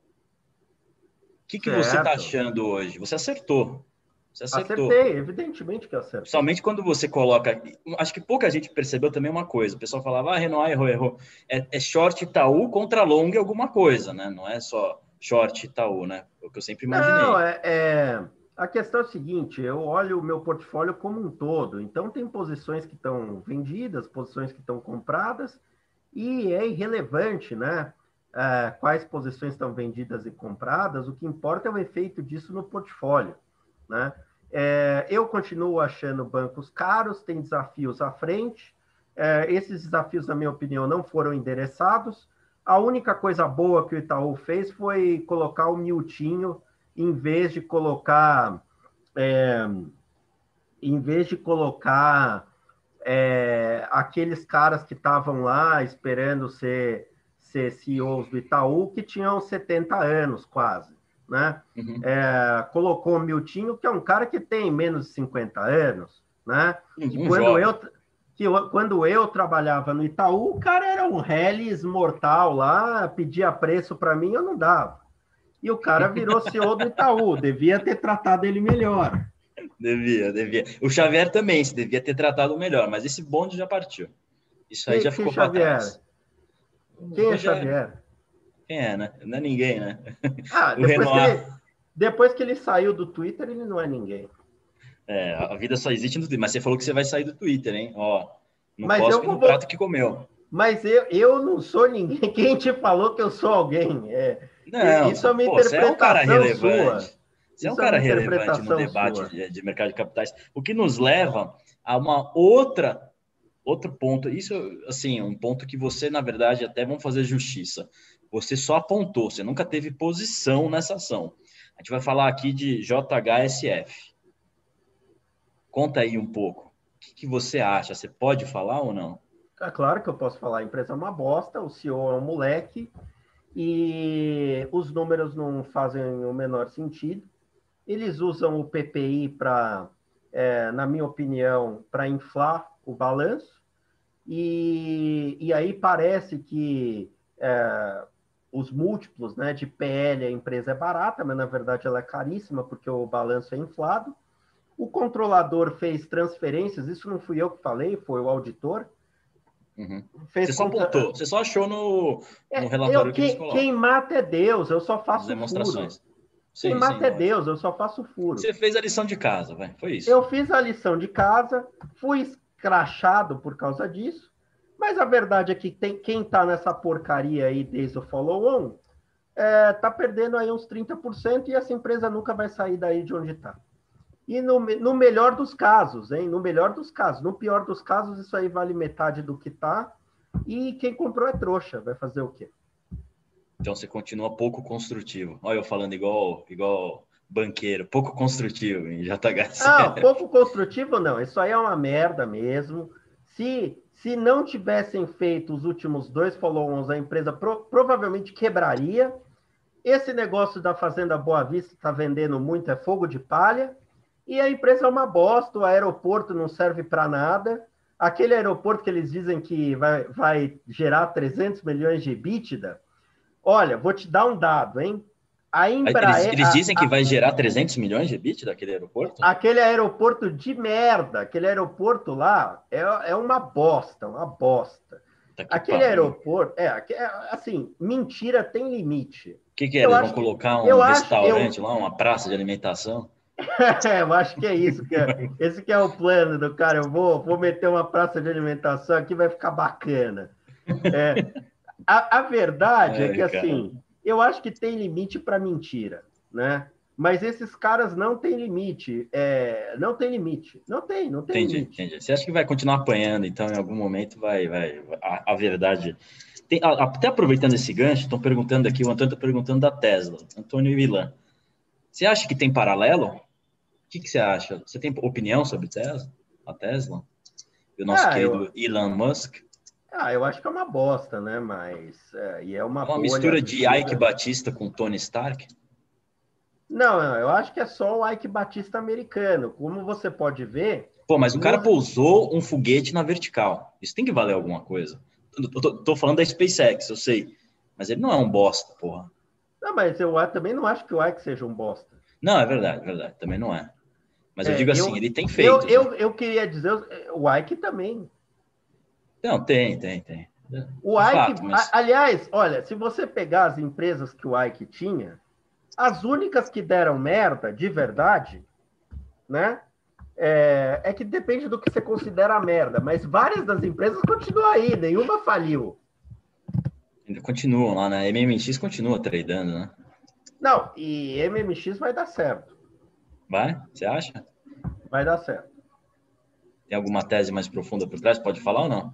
que, que você está achando hoje? Você acertou. Você acertou. Acertei, evidentemente que acertei. Principalmente quando você coloca. Acho que pouca gente percebeu também uma coisa. O pessoal falava, ah, Renoir errou, errou. É, é short Itaú contra long alguma coisa, né? Não é só short Itaú, né? É o que eu sempre imaginei. Não, é, é, a questão é a seguinte: eu olho o meu portfólio como um todo. Então, tem posições que estão vendidas, posições que estão compradas, e é irrelevante, né? É, quais posições estão vendidas e compradas, o que importa é o efeito disso no portfólio. Né? É, eu continuo achando bancos caros, tem desafios à frente. É, esses desafios, na minha opinião, não foram endereçados. A única coisa boa que o Itaú fez foi colocar o Miltinho em vez de colocar é, em vez de colocar é, aqueles caras que estavam lá esperando ser, ser CEOs do Itaú, que tinham 70 anos quase né? Uhum. É, colocou o Miltinho, que é um cara que tem menos de 50 anos, né? Uhum, quando eu que eu, quando eu trabalhava no Itaú, o cara era um Hellis mortal lá, pedia preço para mim, eu não dava. E o cara virou CEO do Itaú, devia ter tratado ele melhor. Devia, devia. O Xavier também, se devia ter tratado melhor, mas esse bonde já partiu. Isso aí já ficou para trás. Quem é Xavier? Quem é, né? Não é ninguém, né? Ah, (laughs) depois, que ele, depois que ele saiu do Twitter, ele não é ninguém. É, a vida só existe no Twitter. Mas você falou que você vai sair do Twitter, hein? Ó, não mas posso eu vou... prato que comeu. Mas eu, eu não sou ninguém. (laughs) Quem te falou que eu sou alguém? É, não, isso é uma pô, interpretação você é um cara relevante. Sua. Você é um cara é relevante no debate de, de, mercado de capitais. O que nos leva a uma outra outro ponto. Isso, assim, um ponto que você, na verdade, até vamos fazer justiça. Você só apontou, você nunca teve posição nessa ação. A gente vai falar aqui de JHSF. Conta aí um pouco. O que, que você acha? Você pode falar ou não? É claro que eu posso falar. A empresa é uma bosta, o CEO é um moleque e os números não fazem o menor sentido. Eles usam o PPI para, é, na minha opinião, para inflar o balanço. E, e aí parece que é, os múltiplos né, de PL, a empresa é barata, mas na verdade ela é caríssima porque o balanço é inflado. O controlador fez transferências, isso não fui eu que falei, foi o auditor. Uhum. você só conta... apontou, você só achou no, no é, relatório eu, que quem, quem mata é Deus, eu só faço demonstrações. Furo. Sim, quem mata sim, é Deus, eu só faço furo. Você fez a lição de casa, vai. foi isso. Eu fiz a lição de casa, fui escrachado por causa disso, mas a verdade é que tem, quem está nessa porcaria aí desde o follow-on é, tá perdendo aí uns 30% e essa empresa nunca vai sair daí de onde está. E no, no melhor dos casos, hein? No melhor dos casos. No pior dos casos, isso aí vale metade do que está. E quem comprou é trouxa. Vai fazer o quê? Então você continua pouco construtivo. Olha eu falando igual, igual banqueiro, pouco construtivo em JHC. Não, (laughs) pouco construtivo não. Isso aí é uma merda mesmo. Se se não tivessem feito os últimos dois follow-ons, a empresa pro, provavelmente quebraria. Esse negócio da Fazenda Boa Vista está vendendo muito, é fogo de palha. E a empresa é uma bosta, o aeroporto não serve para nada. Aquele aeroporto que eles dizem que vai, vai gerar 300 milhões de EBITDA. Olha, vou te dar um dado, hein? A Embraer, eles, eles dizem que a, vai gerar 300 milhões de bit daquele aeroporto? Aquele aeroporto de merda, aquele aeroporto lá é, é uma bosta, uma bosta. Tá aquele aeroporto, é, é, assim, mentira tem limite. O que, que é? Eu eles vão colocar um restaurante eu... lá, uma praça de alimentação? É, (laughs) eu acho que é isso. Que é, esse que é o plano do cara. Eu vou, vou meter uma praça de alimentação aqui, vai ficar bacana. É, a, a verdade é, é que, cara. assim, eu acho que tem limite para mentira, né? Mas esses caras não têm limite. É, não tem limite. Não tem, não tem entendi, limite. Entendi. Você acha que vai continuar apanhando, então, em algum momento vai. vai a, a verdade. Tem, até aproveitando esse gancho, estão perguntando aqui, o Antônio está perguntando da Tesla, Antônio Milan. Você acha que tem paralelo? O que, que você acha? Você tem opinião sobre Tesla? A Tesla? E o nosso ah, querido eu... Elon Musk? Ah, eu acho que é uma bosta, né? Mas. É, e é uma, uma mistura de Ike Batista com Tony Stark? Não, eu acho que é só o Ike Batista americano. Como você pode ver. Pô, mas o cara pousou um foguete na vertical. Isso tem que valer alguma coisa. Tô, tô, tô falando da SpaceX, eu sei. Mas ele não é um bosta, porra. Não, mas eu também não acho que o Ike seja um bosta. Não, é verdade, é verdade. Também não é. Mas é, eu digo assim, eu, ele tem feito. Eu, eu, eu, queria dizer, o Ike também. Não, tem, tem, tem. O Ike, fato, mas... aliás, olha, se você pegar as empresas que o Ike tinha, as únicas que deram merda, de verdade, né? É, é, que depende do que você considera merda, mas várias das empresas continuam aí, nenhuma faliu. Ainda continuam lá, né? MMX continua tradando, né? Não, e MMX vai dar certo. Vai? Você acha? Vai dar certo. Tem alguma tese mais profunda por trás? Pode falar ou não?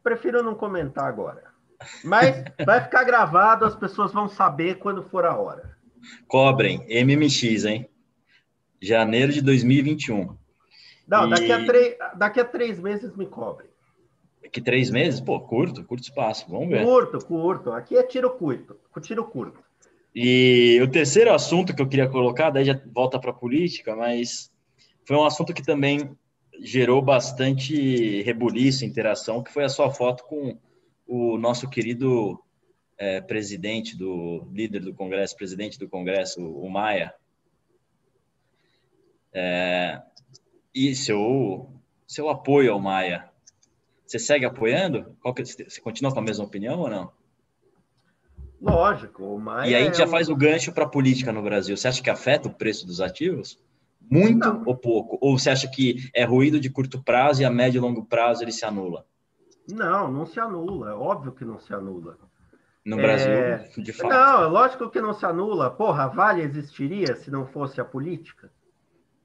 Prefiro não comentar agora. Mas vai ficar gravado, as pessoas vão saber quando for a hora. Cobrem, MMX, hein? Janeiro de 2021. Não, e... daqui, a três, daqui a três meses me cobrem. Daqui três meses? Pô, curto, curto espaço, vamos ver. Curto, curto. Aqui é tiro curto, tiro curto. E o terceiro assunto que eu queria colocar, daí já volta para a política, mas foi um assunto que também gerou bastante rebuliço, interação, que foi a sua foto com o nosso querido é, presidente do líder do Congresso, presidente do Congresso, o Maia. É, e seu seu apoio ao Maia, você segue apoiando? Que, você continua com a mesma opinião ou não? Lógico, Maia. E aí a gente já é faz o gancho para a política no Brasil. Você acha que afeta o preço dos ativos? Muito não. ou pouco? Ou você acha que é ruído de curto prazo e a médio e longo prazo ele se anula? Não, não se anula. É óbvio que não se anula. No é... Brasil, de fato. Não, é lógico que não se anula. Porra, a Vale existiria se não fosse a política?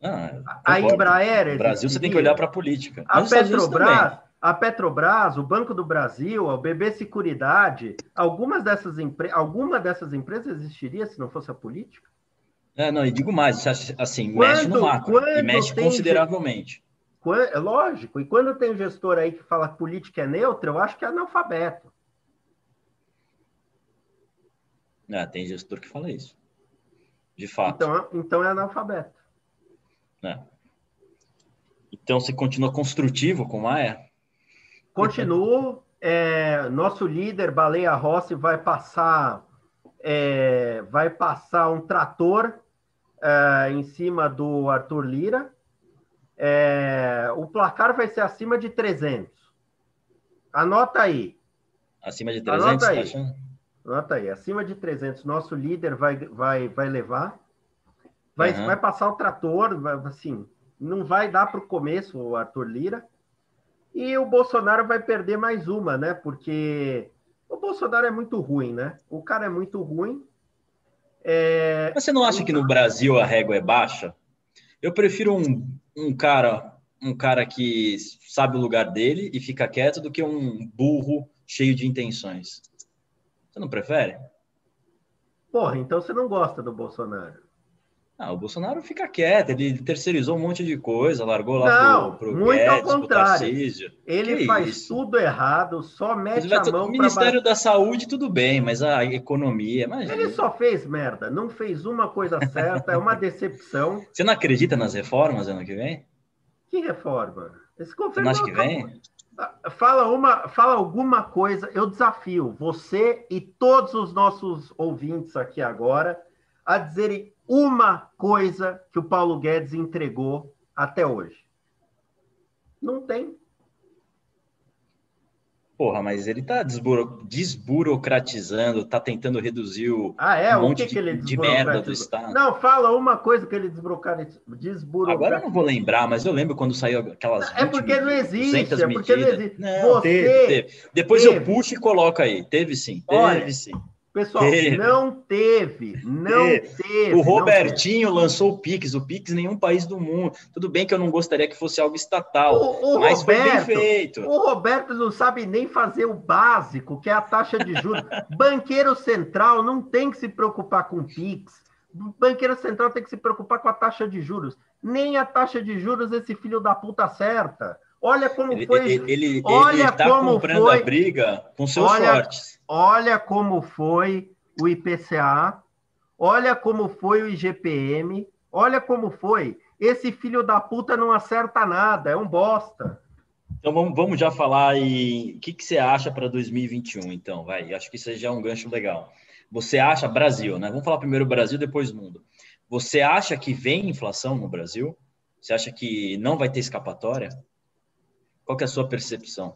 Ah, a Embraer. No Brasil você tem que olhar para a política. A Petrobras, a Petrobras, o Banco do Brasil, a BB Seguridade, algumas dessas, alguma dessas empresas existiria se não fosse a política? É, não, e digo mais, assim, quando, mexe no macro, e mexe consideravelmente. Quando, é lógico, e quando tem gestor aí que fala que política é neutra, eu acho que é analfabeto. É, tem gestor que fala isso. De fato. Então, então é analfabeto. É. Então você continua construtivo com o Maia? Continuo. É, nosso líder, Baleia Rossi, vai passar, é, vai passar um trator é, em cima do Arthur Lira. É, o placar vai ser acima de 300. Anota aí. Acima de 300? Anota aí. Tá Anota aí. Acima de 300. Nosso líder vai, vai, vai levar. Vai, uhum. vai passar o trator, vai, assim, não vai dar para o começo o Arthur Lira. E o Bolsonaro vai perder mais uma, né? Porque o Bolsonaro é muito ruim, né? O cara é muito ruim. É... Você não acha que no Brasil a régua é baixa? Eu prefiro um, um cara um cara que sabe o lugar dele e fica quieto do que um burro cheio de intenções. Você não prefere? Porra, então você não gosta do Bolsonaro. Ah, o Bolsonaro fica quieto, ele terceirizou um monte de coisa, largou lá Não, pro, pro muito Guedes, ao contrário. Ele que faz isso? tudo errado, só mete a mão O Ministério da Saúde, tudo bem, mas a economia, imagina. Ele só fez merda, não fez uma coisa certa, é uma decepção. (laughs) Você não acredita nas reformas ano que vem? Que reforma? Esse governo que vem? Fala, uma, fala alguma coisa, eu desafio você e todos os nossos ouvintes aqui agora a dizerem uma coisa que o Paulo Guedes entregou até hoje. Não tem. Porra, mas ele está desburo... desburocratizando, está tentando reduzir o ah, é? um o monte que, que ele de, de merda do Estado. Não, fala uma coisa que ele desburocratizou. Agora eu não vou lembrar, mas eu lembro quando saiu aquelas. É porque não existe, é porque não existe. Não, Você teve, teve. Depois teve. eu puxo e coloco aí. Teve sim, teve Olha, sim. Pessoal, teve. não teve, não teve. teve o Robertinho teve. lançou o Pix, o Pix nenhum país do mundo. Tudo bem que eu não gostaria que fosse algo estatal, o, o mas Roberto, foi bem feito. O Roberto não sabe nem fazer o básico, que é a taxa de juros. (laughs) Banqueiro central não tem que se preocupar com Pix. Banqueiro central tem que se preocupar com a taxa de juros. Nem a taxa de juros esse filho da puta acerta. Olha como ele, foi. Ele, ele, olha ele tá como comprando foi, a briga com seus olha, shorts. Olha como foi o IPCA. olha como foi o IGPM, olha como foi. Esse filho da puta não acerta nada, é um bosta. Então vamos, vamos já falar e o que, que você acha para 2021, então, vai. Acho que isso já é um gancho legal. Você acha, Brasil, né? Vamos falar primeiro Brasil, depois mundo. Você acha que vem inflação no Brasil? Você acha que não vai ter escapatória? Qual é a sua percepção?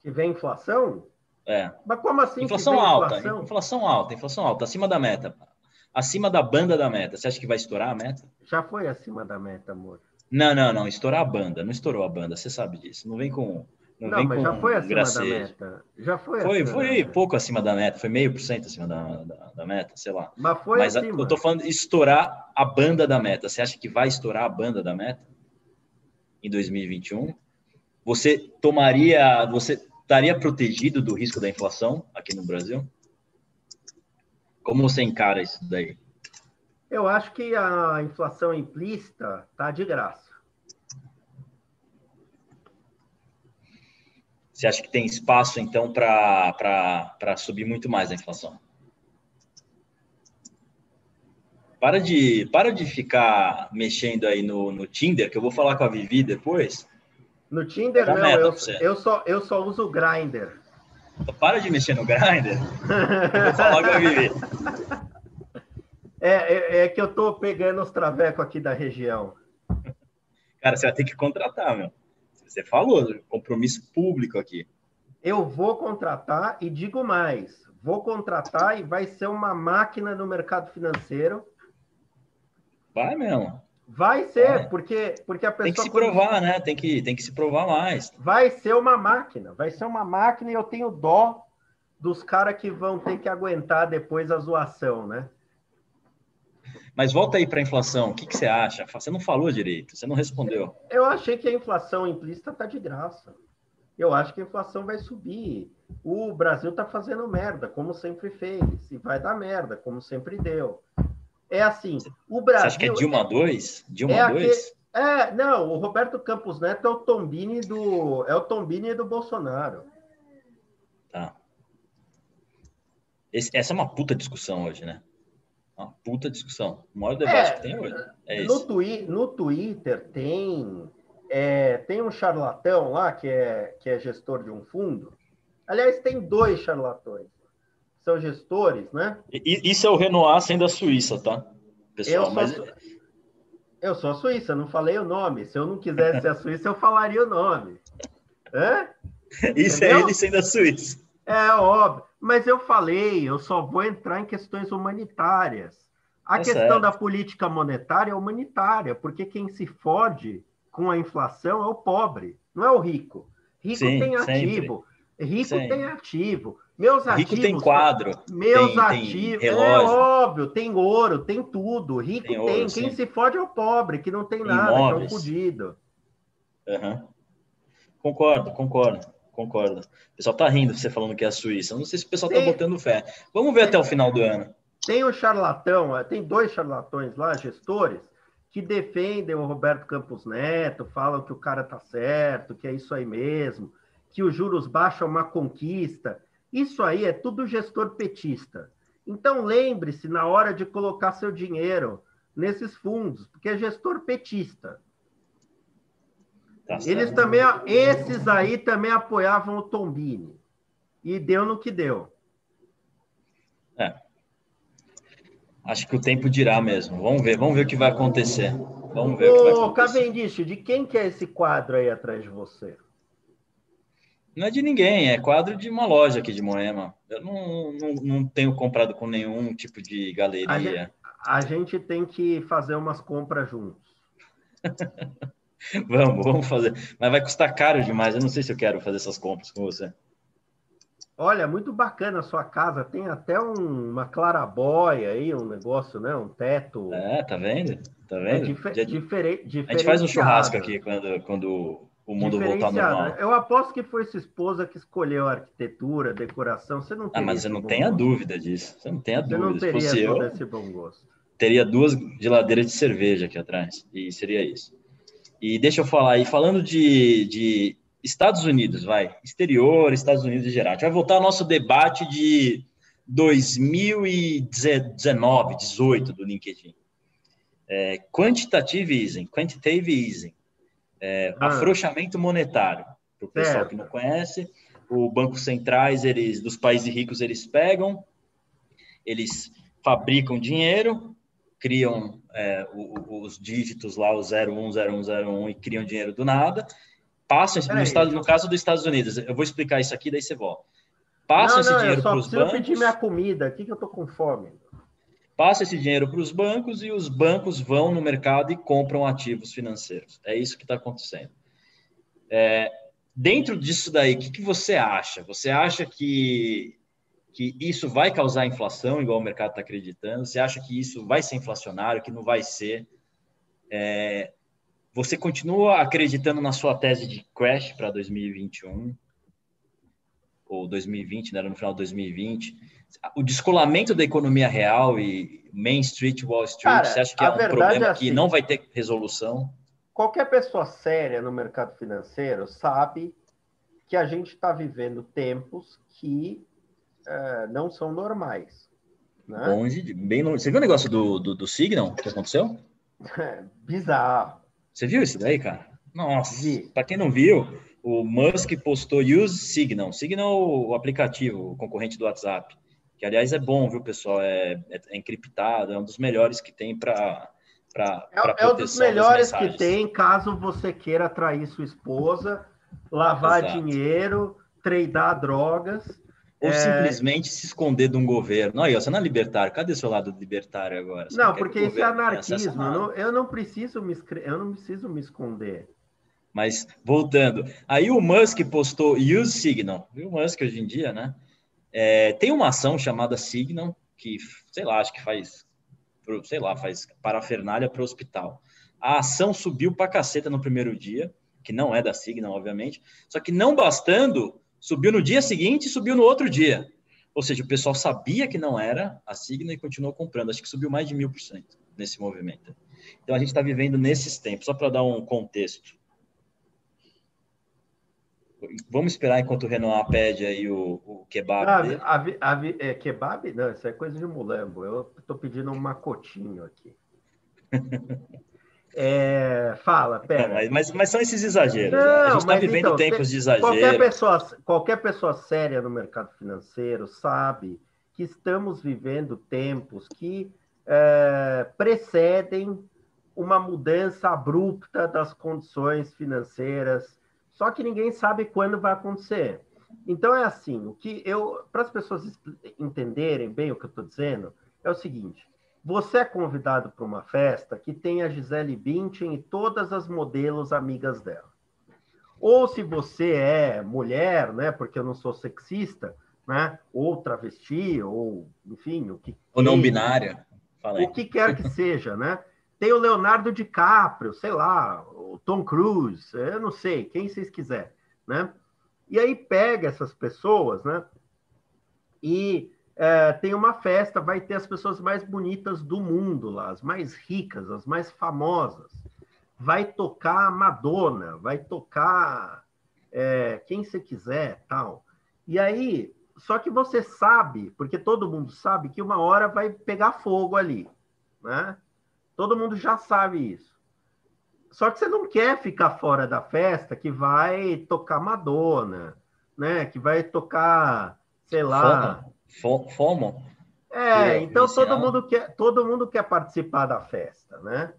Que vem inflação? É. Mas como assim? Inflação alta, inflação? inflação alta, inflação alta, acima da meta. Acima da banda da meta. Você acha que vai estourar a meta? Já foi acima da meta, amor. Não, não, não. Estourar a banda. Não estourou a banda. Você sabe disso. Não vem com. Não, não vem mas com já foi acima gracejo. da meta. Já foi Foi, foi pouco acima da meta. Foi meio por cento acima da, da, da, meta, sei lá. Mas foi mas acima. eu tô falando de estourar a banda da meta. Você acha que vai estourar a banda da meta em 2021? Você tomaria. Você estaria protegido do risco da inflação aqui no Brasil? Como você encara isso daí? Eu acho que a inflação implícita está de graça. Você acha que tem espaço, então, para subir muito mais a inflação? Para de, para de ficar mexendo aí no, no Tinder, que eu vou falar com a Vivi depois. No Tinder, não, eu, eu, só, eu só uso o Grindr. Para de mexer no Grindr. eu vou falar com a Vivi. É, é, é, que eu tô pegando os travecos aqui da região. Cara, você vai ter que contratar, meu. Você falou, compromisso público aqui. Eu vou contratar e digo mais: vou contratar e vai ser uma máquina no mercado financeiro. Vai mesmo. Vai ser, vai. porque porque a pessoa tem que se provar, né? Tem que tem que se provar mais. Vai ser uma máquina, vai ser uma máquina e eu tenho dó dos caras que vão ter que aguentar depois a zoação, né? Mas volta aí para a inflação. O que, que, você acha? Você não falou direito, você não respondeu. Eu achei que a inflação implícita está de graça. Eu acho que a inflação vai subir. O Brasil está fazendo merda, como sempre fez. E vai dar merda, como sempre deu. É assim, o Brasil... Você acha que é Dilma 2? Dilma é 2? É, não, o Roberto Campos Neto é o Tombini do, é o Tombini do Bolsonaro. Tá. Esse, essa é uma puta discussão hoje, né? Uma puta discussão. O maior debate é, que tem hoje. É no, twi no Twitter tem, é, tem um charlatão lá que é, que é gestor de um fundo. Aliás, tem dois charlatões. São gestores, né? Isso é o Renoir sendo a Suíça, tá? Pessoal, eu sou, mas... eu sou a Suíça, não falei o nome. Se eu não quisesse a Suíça, eu falaria o nome. Hã? (laughs) Isso é Entendeu? é ele sendo a Suíça. É óbvio. Mas eu falei, eu só vou entrar em questões humanitárias. A é questão certo. da política monetária é humanitária, porque quem se fode com a inflação é o pobre, não é o rico. Rico Sim, tem ativo. Sempre. Rico tem ativo. Meus ativos. Rico tem quadro. Meus tem, ativos. Tem é óbvio, tem ouro, tem tudo. Rico tem. tem. Ouro, Quem sim. se fode é o pobre, que não tem, tem nada, imóveis. que é um fudido. Uhum. Concordo, concordo concordo. O pessoal tá rindo você falando que é a Suíça. Eu não sei se o pessoal tá tem, tá botando fé. Vamos ver até o final do ano. Tem um charlatão, é, tem dois charlatões lá, gestores, que defendem o Roberto Campos Neto, falam que o cara tá certo, que é isso aí mesmo, que os juros baixos é uma conquista. Isso aí é tudo gestor petista. Então lembre-se na hora de colocar seu dinheiro nesses fundos, porque é gestor petista. Tá Eles também, esses aí também apoiavam o Tombini. E deu no que deu. É. Acho que o tempo dirá mesmo. Vamos ver, vamos ver o que vai acontecer. Vamos ver Ô, o que vai acontecer. Cavendish, de quem que é esse quadro aí atrás de você? Não é de ninguém, é quadro de uma loja aqui de Moema. Eu não, não, não tenho comprado com nenhum tipo de galeria. A gente, a gente tem que fazer umas compras juntos. (laughs) vamos, vamos fazer. Mas vai custar caro demais. Eu não sei se eu quero fazer essas compras com você. Olha, muito bacana a sua casa. Tem até um, uma clarabóia aí, um negócio, né? Um teto. É, tá vendo? Tá vendo? É difer diferente. A gente faz um churrasco aqui quando, quando o mundo voltar normal. Eu aposto que foi sua esposa que escolheu a arquitetura, a decoração. Você não Ah, mas eu não tenho a dúvida disso. Você não tem a você dúvida. Não teria Se fosse eu, esse bom gosto. teria duas geladeiras de cerveja aqui atrás. E seria isso. E deixa eu falar aí, falando de, de Estados Unidos, vai. Exterior, Estados Unidos em geral. A gente vai voltar ao nosso debate de 2019, 18 do LinkedIn. É, quantitative easing, quantitative easing, é, ah. afrouxamento monetário. Para o pessoal que não conhece, o bancos centrais eles dos países ricos eles pegam, eles fabricam dinheiro, criam é, os dígitos lá, o 010101 e criam dinheiro do nada, passam no, estado, no caso dos Estados Unidos, eu vou explicar isso aqui, daí você volta. Passam esse dinheiro para os bancos. Eu pedir minha comida aqui que eu tô com fome. Passa esse dinheiro para os bancos e os bancos vão no mercado e compram ativos financeiros. É isso que está acontecendo. É, dentro disso daí, o que, que você acha? Você acha que, que isso vai causar inflação, igual o mercado está acreditando? Você acha que isso vai ser inflacionário, que não vai ser? É, você continua acreditando na sua tese de crash para 2021? Ou 2020, né? no final de 2020? O descolamento da economia real e Main Street, Wall Street, Cara, você acha que é um problema é assim, que não vai ter resolução? qualquer pessoa séria no mercado financeiro sabe que a gente está vivendo tempos que uh, não são normais. Né? Longe, bem longe. Você viu o negócio do, do, do Signal que aconteceu? bizarro. Você viu isso daí, cara? Nossa, para quem não viu, o Musk postou Use Signal. Signal, o aplicativo, o concorrente do WhatsApp. Que, aliás, é bom, viu, pessoal? É, é, é encriptado, é um dos melhores que tem para para é, é um dos melhores que tem caso você queira atrair sua esposa, lavar Exato. dinheiro, treinar drogas. Ou é... simplesmente se esconder de um governo. Não, você não é libertário. Cadê seu lado libertário agora? Você não, não porque isso é anarquismo. Não, eu não preciso me eu não preciso me esconder. Mas voltando, aí o Musk postou Use Signal. Viu o Musk hoje em dia, né? É, tem uma ação chamada Signal que, sei lá, acho que faz sei lá, faz parafernália para o hospital. A ação subiu para caceta no primeiro dia, que não é da Signal, obviamente, só que não bastando, subiu no dia seguinte e subiu no outro dia. Ou seja, o pessoal sabia que não era a Signal e continuou comprando. Acho que subiu mais de mil por cento nesse movimento. Então a gente está vivendo nesses tempos, só para dar um contexto. Vamos esperar enquanto o Renan pede aí o, o kebab. Ah, é, kebab? Não, isso é coisa de mulambo. Eu estou pedindo um macotinho aqui. (laughs) É, fala, pera. Mas, mas, mas, são esses exageros. Não, né? A gente está vivendo então, tempos de exagero. Qualquer pessoa, qualquer pessoa séria no mercado financeiro sabe que estamos vivendo tempos que é, precedem uma mudança abrupta das condições financeiras só que ninguém sabe quando vai acontecer. Então é assim, o que eu para as pessoas entenderem bem o que eu estou dizendo é o seguinte: você é convidado para uma festa que tem a Gisele Bündchen e todas as modelos amigas dela. Ou se você é mulher, né? Porque eu não sou sexista, né? Ou travesti, ou enfim, o que ou não binária, o que quer que (laughs) seja, né? Tem o Leonardo DiCaprio, sei lá, o Tom Cruise, eu não sei, quem vocês quiserem, né? E aí pega essas pessoas, né? E é, tem uma festa, vai ter as pessoas mais bonitas do mundo lá, as mais ricas, as mais famosas. Vai tocar Madonna, vai tocar é, quem você quiser, tal. E aí, só que você sabe, porque todo mundo sabe que uma hora vai pegar fogo ali, né? Todo mundo já sabe isso. Só que você não quer ficar fora da festa que vai tocar Madonna, né? Que vai tocar, sei lá. Fomo. Fomo. É, então todo mundo, quer, todo mundo quer participar da festa, né?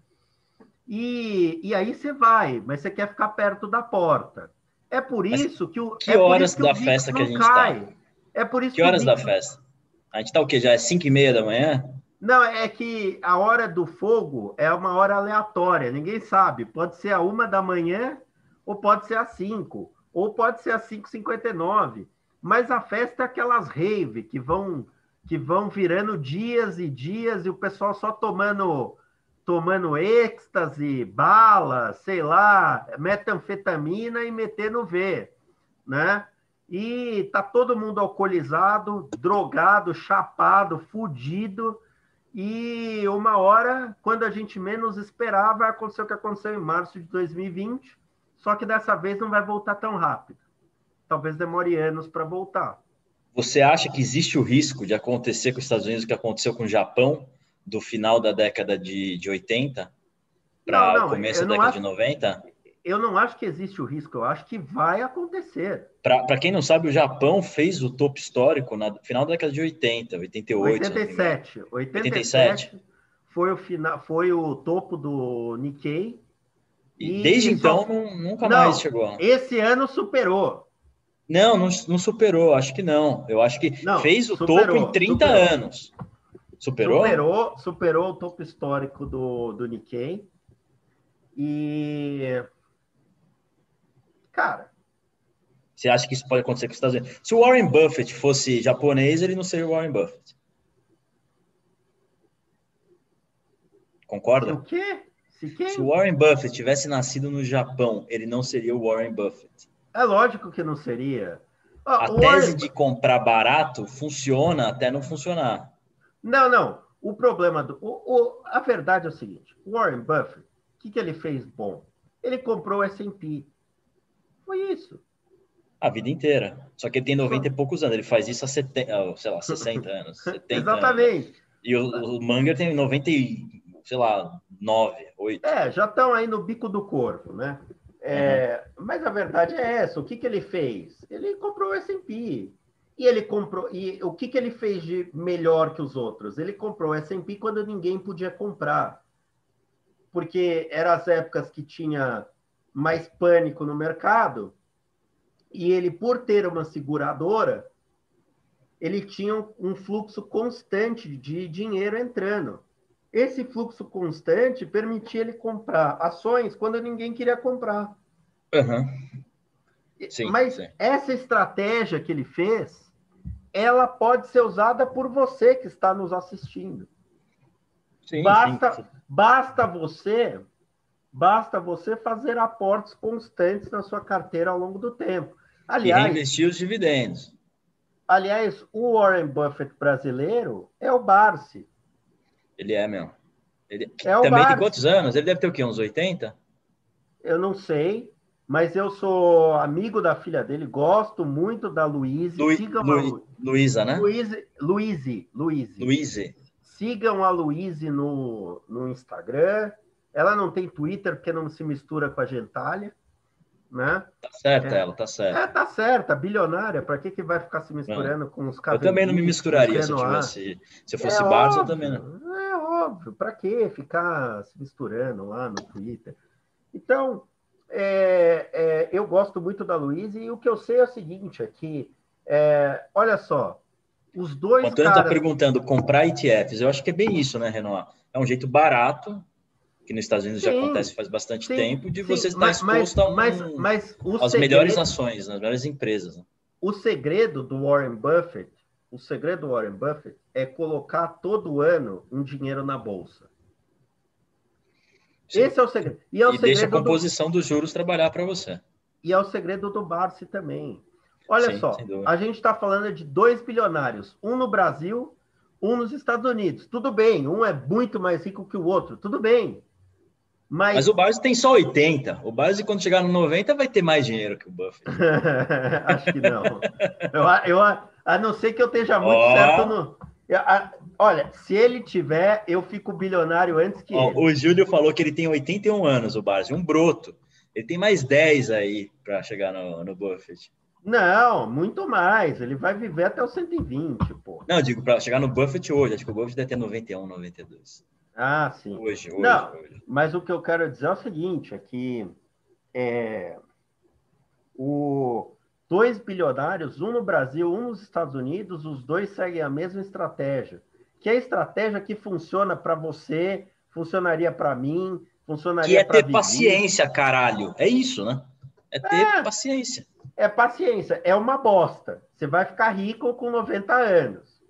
E, e aí você vai, mas você quer ficar perto da porta. É por isso que o. Que é horas que da festa que a gente cai. tá? É por isso que, que horas da festa? A gente tá o quê? Já é 5 e meia da manhã? Não, é que a hora do fogo é uma hora aleatória, ninguém sabe. Pode ser a uma da manhã, ou pode ser às cinco, ou pode ser às 5h59. Mas a festa é aquelas rave que vão que vão virando dias e dias e o pessoal só tomando tomando êxtase, bala, sei lá, metanfetamina e metendo V, né? E tá todo mundo alcoolizado, drogado, chapado, fudido e uma hora, quando a gente menos esperar, vai acontecer o que aconteceu em março de 2020, só que dessa vez não vai voltar tão rápido. Talvez demore anos para voltar. Você acha que existe o risco de acontecer com os Estados Unidos o que aconteceu com o Japão do final da década de, de 80 para o começo da década acho, de 90? Eu não acho que existe o risco, eu acho que vai acontecer. Para quem não sabe, o Japão fez o topo histórico no final da década de 80, 88. 87. 87, 87 foi o, final, foi o topo do Nikkei. E, e desde então nunca não, mais chegou. Esse ano superou. Não, não, não, superou, acho que não. Eu acho que não, fez o superou, topo em 30 superou. anos. Superou? Superou, superou o topo histórico do, do Nikkei. E. Cara. Você acha que isso pode acontecer com os Estados Unidos? Se o Warren Buffett fosse japonês, ele não seria o Warren Buffett. Concorda? O quê? Se, Se o Warren Buffett tivesse nascido no Japão, ele não seria o Warren Buffett. É lógico que não seria. a tese Warren... de comprar barato funciona até não funcionar. Não, não. O problema do. O, o, a verdade é o seguinte: o Warren Buffett, o que, que ele fez bom? Ele comprou o SP. Foi isso. A vida inteira. Só que ele tem 90 e poucos anos. Ele faz isso há 70, sei lá, 60 anos. (laughs) 70 Exatamente. Anos. E o, o Manger tem 90 e, sei lá, 9, 8. É, já estão aí no bico do corpo, né? É, uhum. Mas a verdade é essa. O que, que ele fez? Ele comprou o S&P. E ele comprou. E o que, que ele fez de melhor que os outros? Ele comprou o S&P quando ninguém podia comprar, porque eram as épocas que tinha mais pânico no mercado. E ele, por ter uma seguradora, ele tinha um fluxo constante de dinheiro entrando. Esse fluxo constante permitia ele comprar ações quando ninguém queria comprar. Uhum. Sim, Mas sim. essa estratégia que ele fez, ela pode ser usada por você que está nos assistindo. Sim, basta, basta você, basta você fazer aportes constantes na sua carteira ao longo do tempo. Aliás, e investir os dividendos. Aliás, o Warren Buffett brasileiro é o Barsi. Ele é mesmo. Ele é também tem quantos anos? Ele deve ter o quê? Uns 80? Eu não sei, mas eu sou amigo da filha dele, gosto muito da Luíse. Lu... Sigam Lu... a... Luísa, né? Luíse, Luíse, Luíse. Luíse. Sigam a Luíse no, no Instagram. Ela não tem Twitter porque não se mistura com a gentalha né? Tá certa é, ela, tá certa. É, tá certa, bilionária, para que que vai ficar se misturando com os cabelos? Eu também não me misturaria se eu tivesse, se eu fosse é Barça, eu também não. É óbvio, para que ficar se misturando lá no Twitter? Então, é, é, eu gosto muito da Luiz e o que eu sei é o seguinte, é que, é, olha só, os dois o Antônio está perguntando, comprar ETFs, eu acho que é bem isso, né, Renan? É um jeito barato que nos Estados Unidos sim, já acontece faz bastante sim, tempo, de sim, você estar mas, exposto a um, mas, mas às segredo, melhores ações, nas melhores empresas. Né? O segredo do Warren Buffett, o segredo do Warren Buffett é colocar todo ano um dinheiro na bolsa. Esse é o segredo. E, é o e segredo deixa a composição do... dos juros trabalhar para você. E é o segredo do Barsi também. Olha só, a gente está falando de dois bilionários, um no Brasil, um nos Estados Unidos. Tudo bem, um é muito mais rico que o outro, tudo bem. Mas... Mas o Barnes tem só 80. O Barnes, quando chegar no 90, vai ter mais dinheiro que o Buffett. (laughs) Acho que não. eu, eu, a não ser que eu esteja muito oh. certo no. Eu, a, olha, se ele tiver, eu fico bilionário antes que oh, ele. O Júlio falou que ele tem 81 anos, o Barnes, um broto. Ele tem mais 10 aí para chegar no, no Buffett. Não, muito mais. Ele vai viver até os 120, pô. Não, digo, para chegar no Buffett hoje. Acho que o Buffett deve ter 91, 92. Ah, sim. Hoje, hoje, Não, hoje. Mas o que eu quero dizer é o seguinte, é que é, o, dois bilionários, um no Brasil, um nos Estados Unidos, os dois seguem a mesma estratégia. Que é a estratégia que funciona para você, funcionaria para mim, funcionaria para Que é ter paciência, caralho. É isso, né? É ter é, paciência. É paciência. É uma bosta. Você vai ficar rico com 90 anos,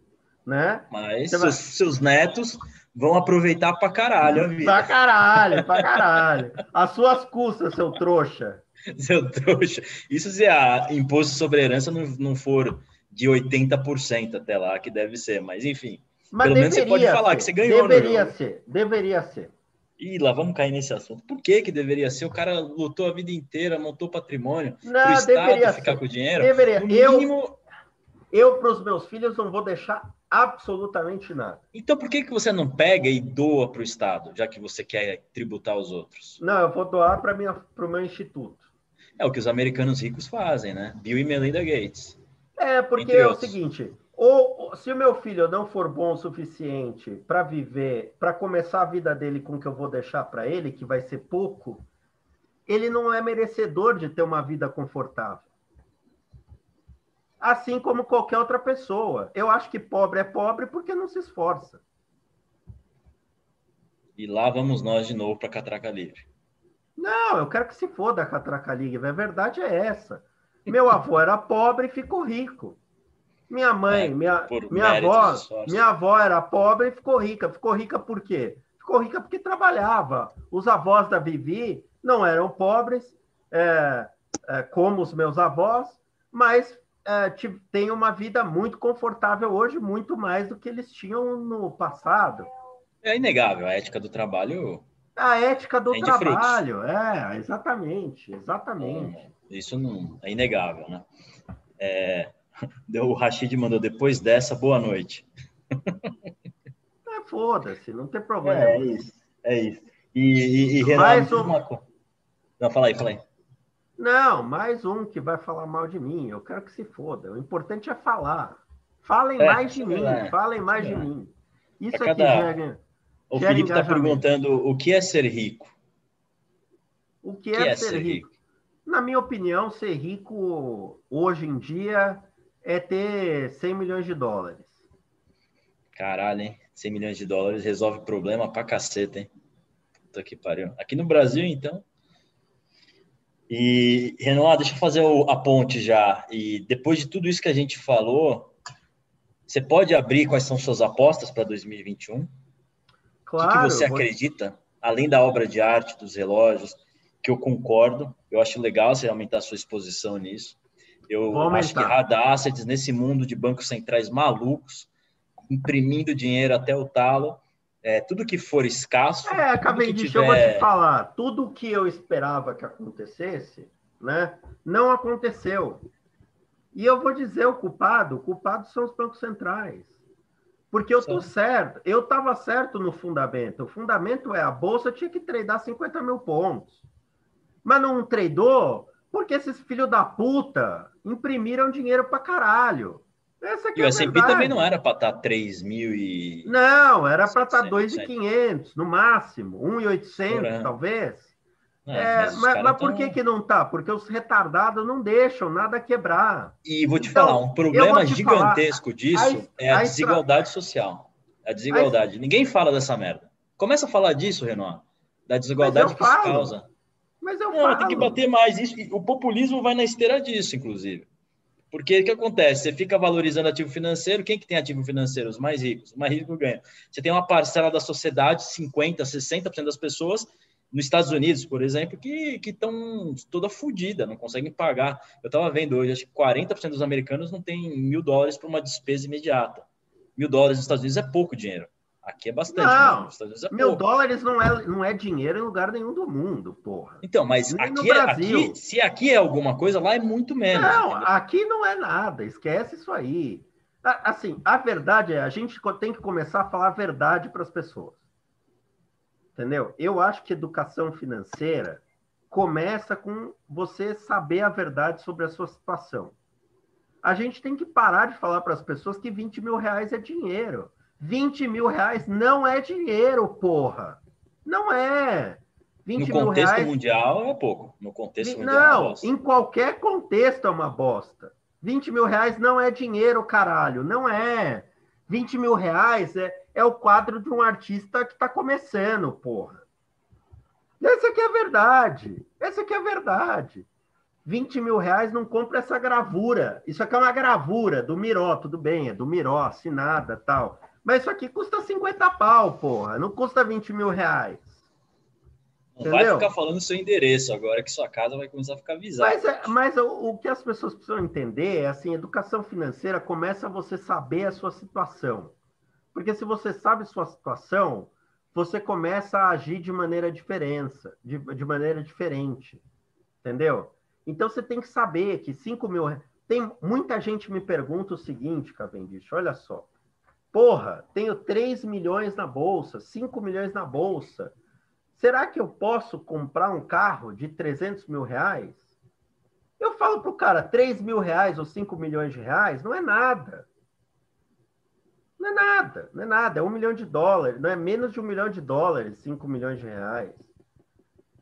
né? Mas seus, vai... seus netos vão aproveitar pra caralho a vida. Pra caralho, pra caralho. As suas custas, seu trouxa. (laughs) Seu trouxa. Isso se a imposto sobre herança não, não for de 80% até lá, que deve ser, mas enfim. Mas pelo menos você pode falar ser. que você ganhou. Deveria ser, deveria ser. Ih, lá vamos cair nesse assunto. Por que que deveria ser? O cara lutou a vida inteira, montou patrimônio, não, o Estado ficar ser. com o dinheiro. Deveria. No mínimo, Eu, para os meus filhos, não vou deixar absolutamente nada. Então, por que, que você não pega e doa para o Estado, já que você quer tributar os outros? Não, eu vou doar para o meu instituto. É o que os americanos ricos fazem, né? Bill e Melinda Gates. É, porque é o seguinte: ou se o meu filho não for bom o suficiente para viver, para começar a vida dele com o que eu vou deixar para ele, que vai ser pouco, ele não é merecedor de ter uma vida confortável assim como qualquer outra pessoa. Eu acho que pobre é pobre porque não se esforça. E lá vamos nós de novo para Catraca Livre. Não, eu quero que se foda a Catraca Livre. A verdade é essa. Meu avô era pobre e ficou rico. Minha mãe, é, minha, minha avó, minha avó era pobre e ficou rica. Ficou rica por quê? Ficou rica porque trabalhava. Os avós da Vivi não eram pobres, é, é, como os meus avós, mas é, têm uma vida muito confortável hoje, muito mais do que eles tinham no passado. É inegável, a ética do trabalho. A ética do trabalho, é, exatamente, exatamente. É, isso não é inegável, né? É, (laughs) o Rashid mandou depois dessa, boa noite. (laughs) É, foda-se, não tem problema. É, é isso, é isso. E, e, e Renato, um... uma... Não, fala aí, fala aí. Não, mais um que vai falar mal de mim. Eu quero que se foda. O importante é falar. Falem é, mais de é mim. É, falem mais de mim. Isso aqui gera. O Felipe está perguntando o que é ser rico. O que, que é, é, ser, ser rico? rico? Na minha opinião, ser rico hoje em dia é ter 100 milhões de dólares. Caralho, hein? 100 milhões de dólares resolve problema pra caceta, hein? Puta que pariu. Aqui no Brasil, então. E, Renoir, deixa eu fazer a ponte já. E depois de tudo isso que a gente falou, você pode abrir quais são suas apostas para 2021? Claro. O que, que você vou... acredita, além da obra de arte, dos relógios, que eu concordo, eu acho legal você aumentar a sua exposição nisso. Eu acho que hard assets, nesse mundo de bancos centrais malucos, imprimindo dinheiro até o talo, é, tudo que for escasso. É, acabei de tiver... eu vou te falar, tudo que eu esperava que acontecesse, né, não aconteceu. E eu vou dizer o culpado, o culpado são os bancos centrais. Porque eu estou certo, eu estava certo no fundamento. O fundamento é a bolsa tinha que tradar 50 mil pontos. Mas não tradou porque esses filhos da puta imprimiram dinheiro para caralho. Essa e o S&P também não era para estar 3 mil e... Não, era para estar 2.500 no máximo, 1.800 talvez. É, é, mas, mas, mas por tão... que, que não tá? Porque os retardados não deixam nada quebrar. E vou te então, falar, um problema gigantesco falar, disso a, é a, a desigualdade social. A desigualdade. A, Ninguém fala dessa merda. Começa a falar disso, Renan, da desigualdade que falo, isso causa. Mas eu não, falo. tem que bater mais. Isso, o populismo vai na esteira disso, inclusive. Porque o que acontece? Você fica valorizando ativo financeiro, quem que tem ativo financeiro? Os mais ricos. O mais rico ganha. Você tem uma parcela da sociedade, 50%, 60% das pessoas, nos Estados Unidos, por exemplo, que estão toda fodida, não conseguem pagar. Eu estava vendo hoje, acho que 40% dos americanos não tem mil dólares para uma despesa imediata. Mil dólares nos Estados Unidos é pouco dinheiro. Aqui é bastante. Não, é mil pouco. dólares não é, não é dinheiro em lugar nenhum do mundo, porra. Então, mas aqui, é, aqui, se aqui é alguma coisa, lá é muito menos. Não, entendeu? aqui não é nada, esquece isso aí. Assim, a verdade é, a gente tem que começar a falar a verdade para as pessoas. Entendeu? Eu acho que educação financeira começa com você saber a verdade sobre a sua situação. A gente tem que parar de falar para as pessoas que 20 mil reais é dinheiro. 20 mil reais não é dinheiro, porra. Não é. 20 no contexto reais... mundial é pouco. No contexto mundial não, é em qualquer contexto é uma bosta. 20 mil reais não é dinheiro, caralho. Não é. 20 mil reais é, é o quadro de um artista que está começando, porra. Essa aqui é a verdade. Essa aqui é a verdade. 20 mil reais não compra essa gravura. Isso aqui é uma gravura do Miró, tudo bem, é do Miró, assinada tal. Mas isso aqui custa 50 pau, porra. Não custa 20 mil reais. Não Entendeu? vai ficar falando seu endereço agora que sua casa vai começar a ficar visada. Mas, é, mas o, o, que as pessoas precisam entender é assim, educação financeira começa a você saber a sua situação. Porque se você sabe sua situação, você começa a agir de maneira diferença, de, de maneira diferente. Entendeu? Então você tem que saber que 5 mil. tem muita gente me pergunta o seguinte, Cavendish, olha só. Porra, tenho 3 milhões na bolsa, 5 milhões na bolsa. Será que eu posso comprar um carro de 300 mil reais? Eu falo para o cara, 3 mil reais ou 5 milhões de reais não é nada. Não é nada, não é nada. É um milhão de dólares, não é menos de um milhão de dólares, 5 milhões de reais.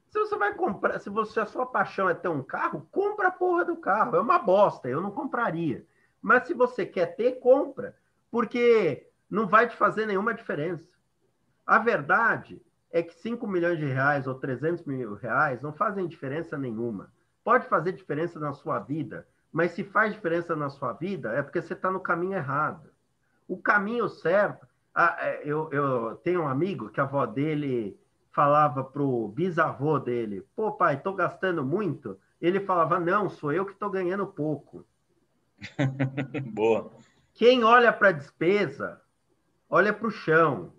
Se você vai comprar, se você a sua paixão é ter um carro, compra a porra do carro. É uma bosta, eu não compraria. Mas se você quer ter, compra, porque não vai te fazer nenhuma diferença. A verdade é que 5 milhões de reais ou 300 mil reais não fazem diferença nenhuma. Pode fazer diferença na sua vida, mas se faz diferença na sua vida é porque você está no caminho errado. O caminho certo. Ah, eu, eu tenho um amigo que a avó dele falava pro bisavô dele: pô, pai, tô gastando muito. Ele falava: não, sou eu que estou ganhando pouco. (laughs) Boa. Quem olha para a despesa, olha para o chão.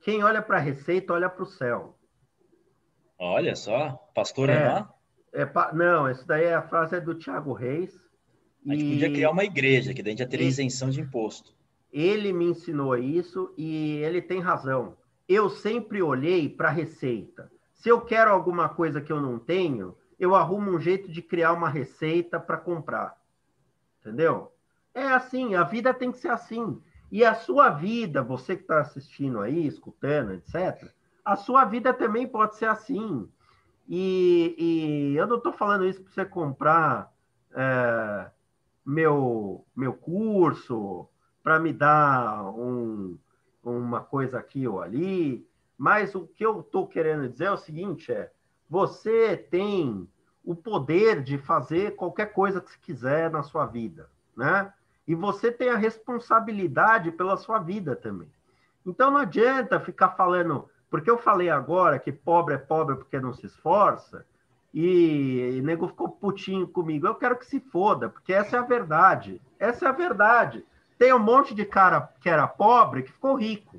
Quem olha para a receita, olha para o céu. Olha só, pastor é, lá? É, não, isso daí é a frase é do Tiago Reis. A gente e... podia criar uma igreja, que daí a gente ia ter isenção de imposto. Ele me ensinou isso e ele tem razão eu sempre olhei para a receita. Se eu quero alguma coisa que eu não tenho, eu arrumo um jeito de criar uma receita para comprar. Entendeu? É assim, a vida tem que ser assim. E a sua vida, você que está assistindo aí, escutando, etc., a sua vida também pode ser assim. E, e eu não estou falando isso para você comprar é, meu, meu curso, para me dar um, uma coisa aqui ou ali, mas o que eu estou querendo dizer é o seguinte: é você tem o poder de fazer qualquer coisa que você quiser na sua vida, né? E você tem a responsabilidade pela sua vida também. Então não adianta ficar falando, porque eu falei agora que pobre é pobre porque não se esforça, e, e nego ficou putinho comigo. Eu quero que se foda, porque essa é a verdade. Essa é a verdade. Tem um monte de cara que era pobre que ficou rico.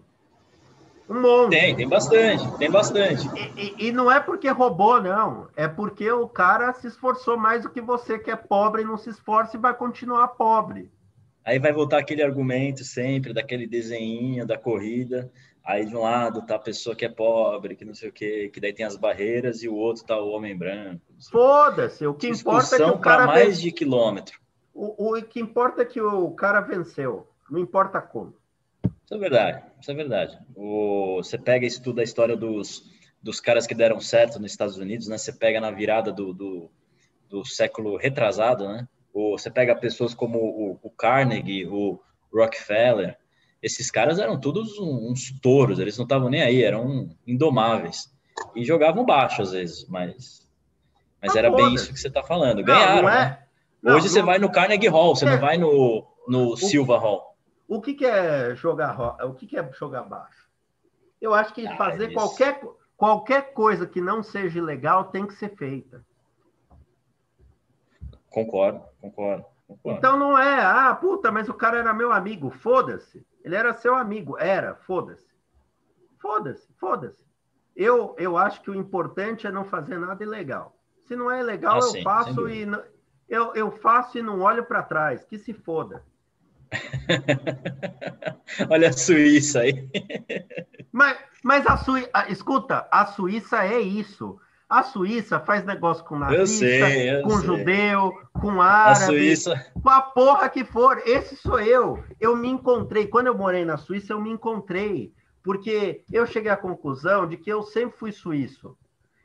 Um monte. Tem, tem bastante, tem bastante. E, e, e, não é porque roubou, não. É porque o cara se esforçou mais do que você, que é pobre e não se esforça e vai continuar pobre. Aí vai voltar aquele argumento sempre, daquele desenho da corrida. Aí de um lado tá a pessoa que é pobre, que não sei o quê, que daí tem as barreiras, e o outro tá o homem branco. Foda-se, o que importa é que o cara... mais de quilômetro. O, o que importa é que o cara venceu, não importa como. Isso é verdade, isso é verdade. O, você pega isso tudo a história dos, dos caras que deram certo nos Estados Unidos, né? Você pega na virada do, do, do século retrasado, né? Ou você pega pessoas como o, o Carnegie, o Rockefeller, esses caras eram todos uns touros, eles não estavam nem aí, eram indomáveis. E jogavam baixo às vezes, mas, mas era bem isso que você está falando. Ganharam, não, não é, né? Não, Hoje você vai no Carnegie Hall, você é... não vai no, no o, Silva Hall. O que, que é jogar o que, que é jogar baixo? Eu acho que ah, fazer qualquer, qualquer coisa que não seja legal tem que ser feita. Concordo, concordo, concordo. Então não é, ah, puta, mas o cara era meu amigo, foda-se. Ele era seu amigo, era, foda-se. Foda-se, foda-se. Eu, eu acho que o importante é não fazer nada ilegal. Se não é legal, ah, eu sim, faço e, eu, eu faço e não olho para trás, que se foda. (laughs) Olha a Suíça aí. mas, mas a Suíça, escuta, a Suíça é isso. A Suíça faz negócio com nazista, eu sei, eu com sei. judeu, com árabe, a Suíça... com a porra que for. Esse sou eu. Eu me encontrei. Quando eu morei na Suíça, eu me encontrei. Porque eu cheguei à conclusão de que eu sempre fui suíço.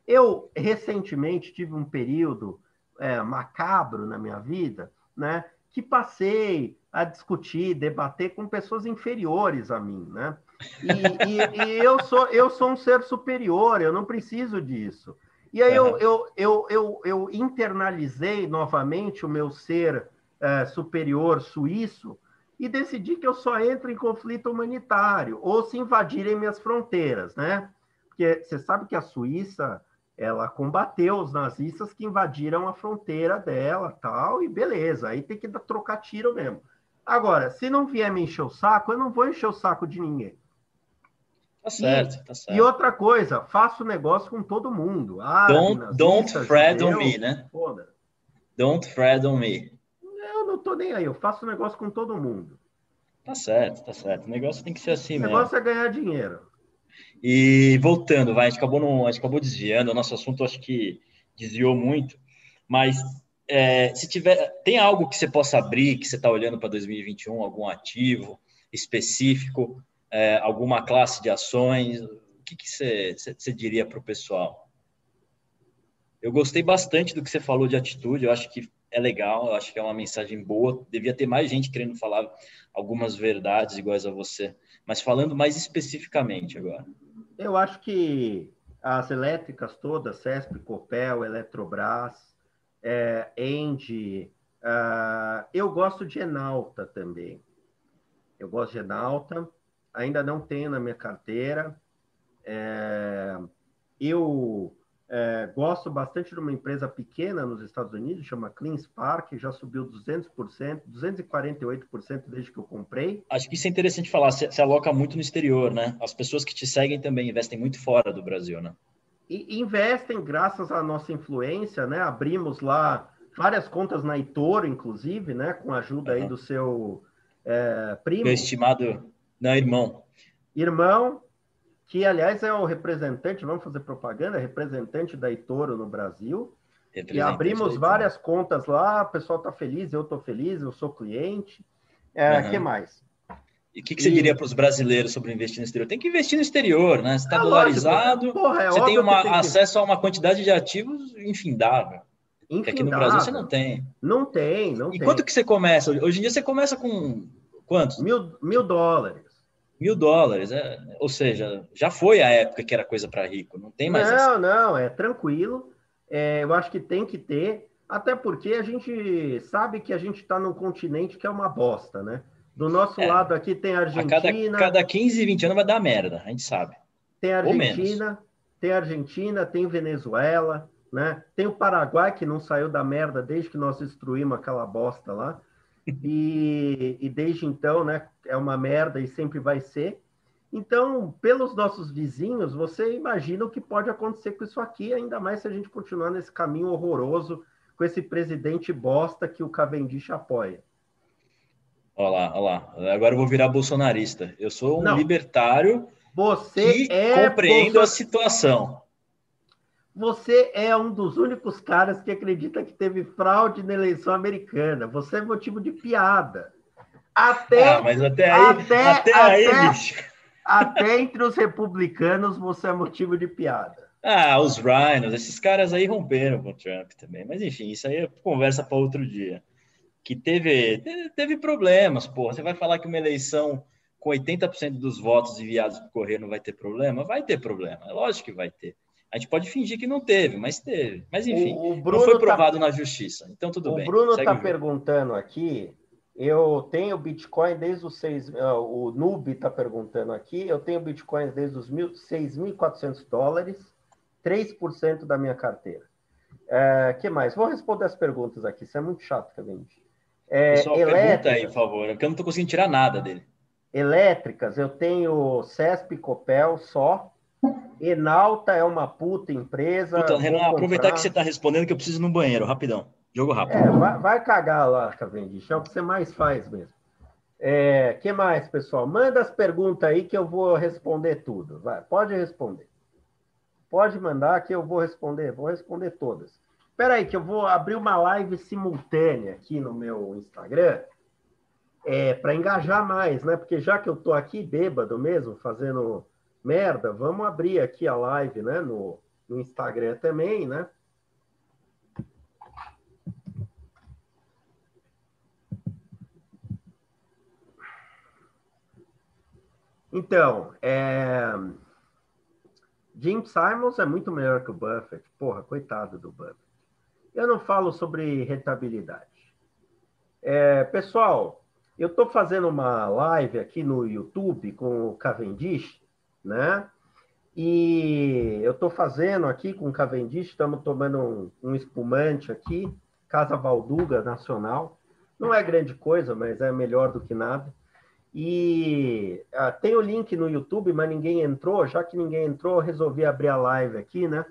Eu, recentemente, tive um período é, macabro na minha vida, né? Que passei a discutir, debater com pessoas inferiores a mim, né? E, e, e eu sou eu sou um ser superior, eu não preciso disso. E aí eu, eu, eu, eu, eu internalizei novamente o meu ser é, superior suíço e decidi que eu só entro em conflito humanitário ou se invadirem minhas fronteiras, né? Porque você sabe que a Suíça ela combateu os nazistas que invadiram a fronteira dela, tal, e beleza, aí tem que trocar tiro mesmo. Agora, se não vier me encher o saco, eu não vou encher o saco de ninguém. Tá certo, e, tá certo. E outra coisa, faço negócio com todo mundo. Ah, don't don't fret on me, né? Foda. Don't fret on me. Eu não tô nem aí, eu faço negócio com todo mundo. Tá certo, tá certo. O negócio tem que ser assim o mesmo. O negócio é ganhar dinheiro. E voltando, vai, a gente acabou, no, a gente acabou desviando, o nosso assunto acho que desviou muito, mas é, se tiver, tem algo que você possa abrir, que você está olhando para 2021, algum ativo específico, é, alguma classe de ações, o que, você, diria para o pessoal? Eu gostei bastante do que você falou de atitude, eu acho que é legal, eu acho que é uma mensagem boa. Devia ter mais gente querendo falar algumas verdades iguais a você, mas falando mais especificamente agora. Eu acho que as elétricas todas, CESP, Copel, Eletrobras, é, uh, eu gosto de Enalta também. Eu gosto de Enalta, ainda não tenho na minha carteira. É, eu é, gosto bastante de uma empresa pequena nos Estados Unidos, chama Clean Spark, já subiu 200%, 248% desde que eu comprei. Acho que isso é interessante falar, se, se aloca muito no exterior, né? As pessoas que te seguem também investem muito fora do Brasil, né? E investem graças à nossa influência, né? Abrimos lá várias contas na Itoro, inclusive, né? Com a ajuda uhum. aí do seu é, primo. Meu estimado, não, irmão. Irmão, que aliás é o representante, vamos fazer propaganda, representante da Itoro no Brasil. E abrimos várias contas lá, o pessoal está feliz, eu estou feliz, eu sou cliente. O é, uhum. que mais? E o que, que, você e... diria para os brasileiros sobre investir no exterior? Tem que investir no exterior, né? Você está é dolarizado, Porra, é você tem uma, tem acesso a uma quantidade de ativos infindável. infindável. Que aqui no Brasil você não tem. Não tem, não e tem. E quanto que você começa? Hoje em dia você começa com quantos? Mil, mil dólares. Mil dólares, é, ou seja, já foi a época que era coisa para rico, não tem mais. Não, essa. não, é tranquilo. É, eu acho que tem que ter, até porque a gente sabe que a gente está num continente que é uma bosta, né? Do nosso é, lado aqui tem a Argentina. A cada, cada 15, 20 anos vai dar merda, a gente sabe. Tem a Argentina, tem a Argentina, tem Venezuela, né? Tem o Paraguai que não saiu da merda desde que nós destruímos aquela bosta lá. E, e desde então, né, é uma merda e sempre vai ser. Então, pelos nossos vizinhos, você imagina o que pode acontecer com isso aqui, ainda mais se a gente continuar nesse caminho horroroso com esse presidente bosta que o Cavendish apoia. Olha lá, olha lá. Agora eu vou virar bolsonarista. Eu sou um Não. libertário você que é compreendo bolson... a situação. Você é um dos únicos caras que acredita que teve fraude na eleição americana. Você é motivo de piada. Até, ah, mas até aí, até, até, aí, até, bicho. até entre os republicanos você é motivo de piada. Ah, os Rhinos, esses caras aí romperam com o Trump também. Mas enfim, isso aí é conversa para outro dia. Que teve, teve problemas, porra. Você vai falar que uma eleição com 80% dos votos enviados por correio não vai ter problema? Vai ter problema, é lógico que vai ter. A gente pode fingir que não teve, mas teve. Mas enfim, o, o não foi tá provado tá... na justiça. Então tudo o bem. O Bruno está perguntando aqui. Eu tenho Bitcoin desde os seis. Uh, o Nube está perguntando aqui. Eu tenho Bitcoin desde os 6.400 dólares, 3% da minha carteira. O é, que mais? Vou responder as perguntas aqui. Isso é muito chato, Kevin. É, Pessoal, pergunta aí, por favor, porque eu não estou conseguindo tirar nada dele. Elétricas, eu tenho CESP Copel só, Enalta é uma puta empresa. Puta, Renan, aproveitar que você está respondendo que eu preciso ir no banheiro, rapidão. Jogo rápido. É, vai, vai, cagar lá, Cavendish. É o que você mais faz mesmo. É, que mais, pessoal? Manda as perguntas aí que eu vou responder tudo. Vai, pode responder. Pode mandar que eu vou responder. Vou responder todas. Espera aí que eu vou abrir uma live simultânea aqui no meu Instagram é, para engajar mais, né? Porque já que eu tô aqui bêbado mesmo, fazendo merda, vamos abrir aqui a live, né? No, no Instagram também, né? Então, é... Jim Simons é muito melhor que o Buffett. Porra, coitado do Buffett. Eu não falo sobre rentabilidade. É, pessoal, eu estou fazendo uma live aqui no YouTube com o Cavendish né? E eu estou fazendo aqui com o Cavendish, estamos tomando um, um, espumante aqui, Casa Valduga Nacional. Não é grande coisa, mas é melhor do que nada. E ah, tem o link no YouTube, mas ninguém entrou. Já que ninguém entrou, resolvi abrir a live aqui, né?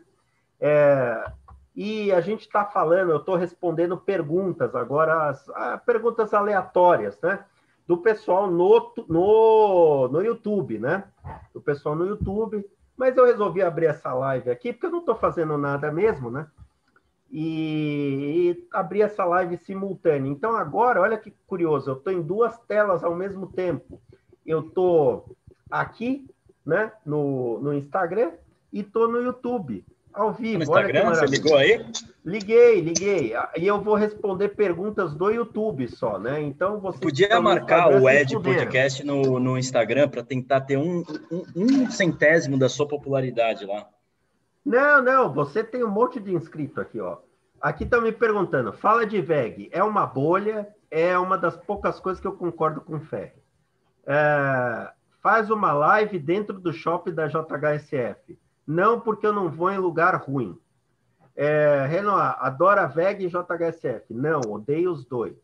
É, E a gente está falando, eu estou respondendo perguntas agora, as, ah, perguntas aleatórias, né? Do pessoal no, no, no YouTube, né? Do pessoal no YouTube. Mas eu resolvi abrir essa live aqui, porque eu não estou fazendo nada mesmo, né? E, e abrir essa live simultânea. Então, agora, olha que curioso, eu estou em duas telas ao mesmo tempo. Eu estou aqui, né, no, no Instagram, e estou no YouTube ao vivo. No Instagram, você ligou aí? Liguei, liguei. E eu vou responder perguntas do YouTube só, né? Então você. Podia marcar o Ed Podcast no, no Instagram para tentar ter um, um, um, centésimo da sua popularidade lá. Não, não, você tem um monte de inscrito aqui, ó. Aqui estão me perguntando: fala de VEG, é uma bolha? É uma das poucas coisas que eu concordo com o Ferre. É, faz uma live dentro do shopping da JHSF não porque eu não vou em lugar ruim. É, Renoir, adora VEG e JHSF. Não, odeio os dois.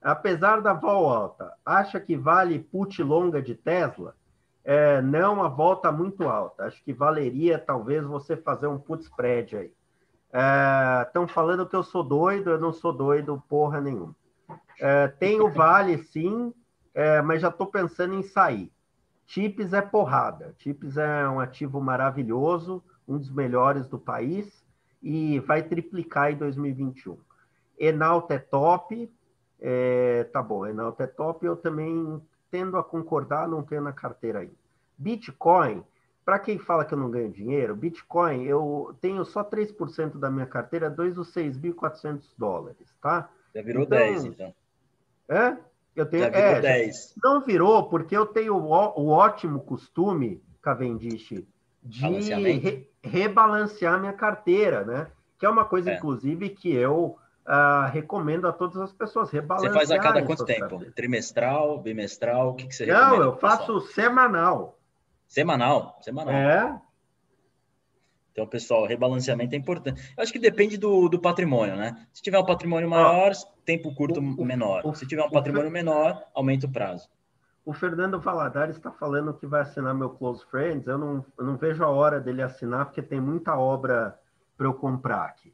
Apesar da vol alta, acha que vale put longa de Tesla? É, não, a volta muito alta. Acho que valeria talvez você fazer um put spread aí. Estão é, falando que eu sou doido, eu não sou doido porra nenhuma. É, tem o vale sim, é, mas já estou pensando em sair. Chips é porrada. Chips é um ativo maravilhoso, um dos melhores do país e vai triplicar em 2021. Enalta é top, é, tá bom, Enalta é top, eu também tendo a concordar, não tenho na carteira aí. Bitcoin, para quem fala que eu não ganho dinheiro, Bitcoin, eu tenho só 3% da minha carteira, 2 dos 6.400 dólares, tá? Já virou então, 10, então. É? Eu tenho, já virou é, 10. Não virou, porque eu tenho o, o ótimo costume, Cavendish, de re, rebalancear minha carteira, né? Que é uma coisa, é. inclusive, que eu uh, recomendo a todas as pessoas. Rebalancear você faz a cada quanto tempo? Carteiras. Trimestral, bimestral? O que, que você Não, eu faço semanal. Semanal? Semanal. É. Então, pessoal, rebalanceamento é importante. Eu acho que depende do, do patrimônio, né? Se tiver um patrimônio maior, tempo curto o, menor. O, Se tiver um patrimônio menor, aumenta o prazo. O Fernando Valadares está falando que vai assinar meu Close Friends. Eu não, eu não vejo a hora dele assinar, porque tem muita obra para eu comprar aqui.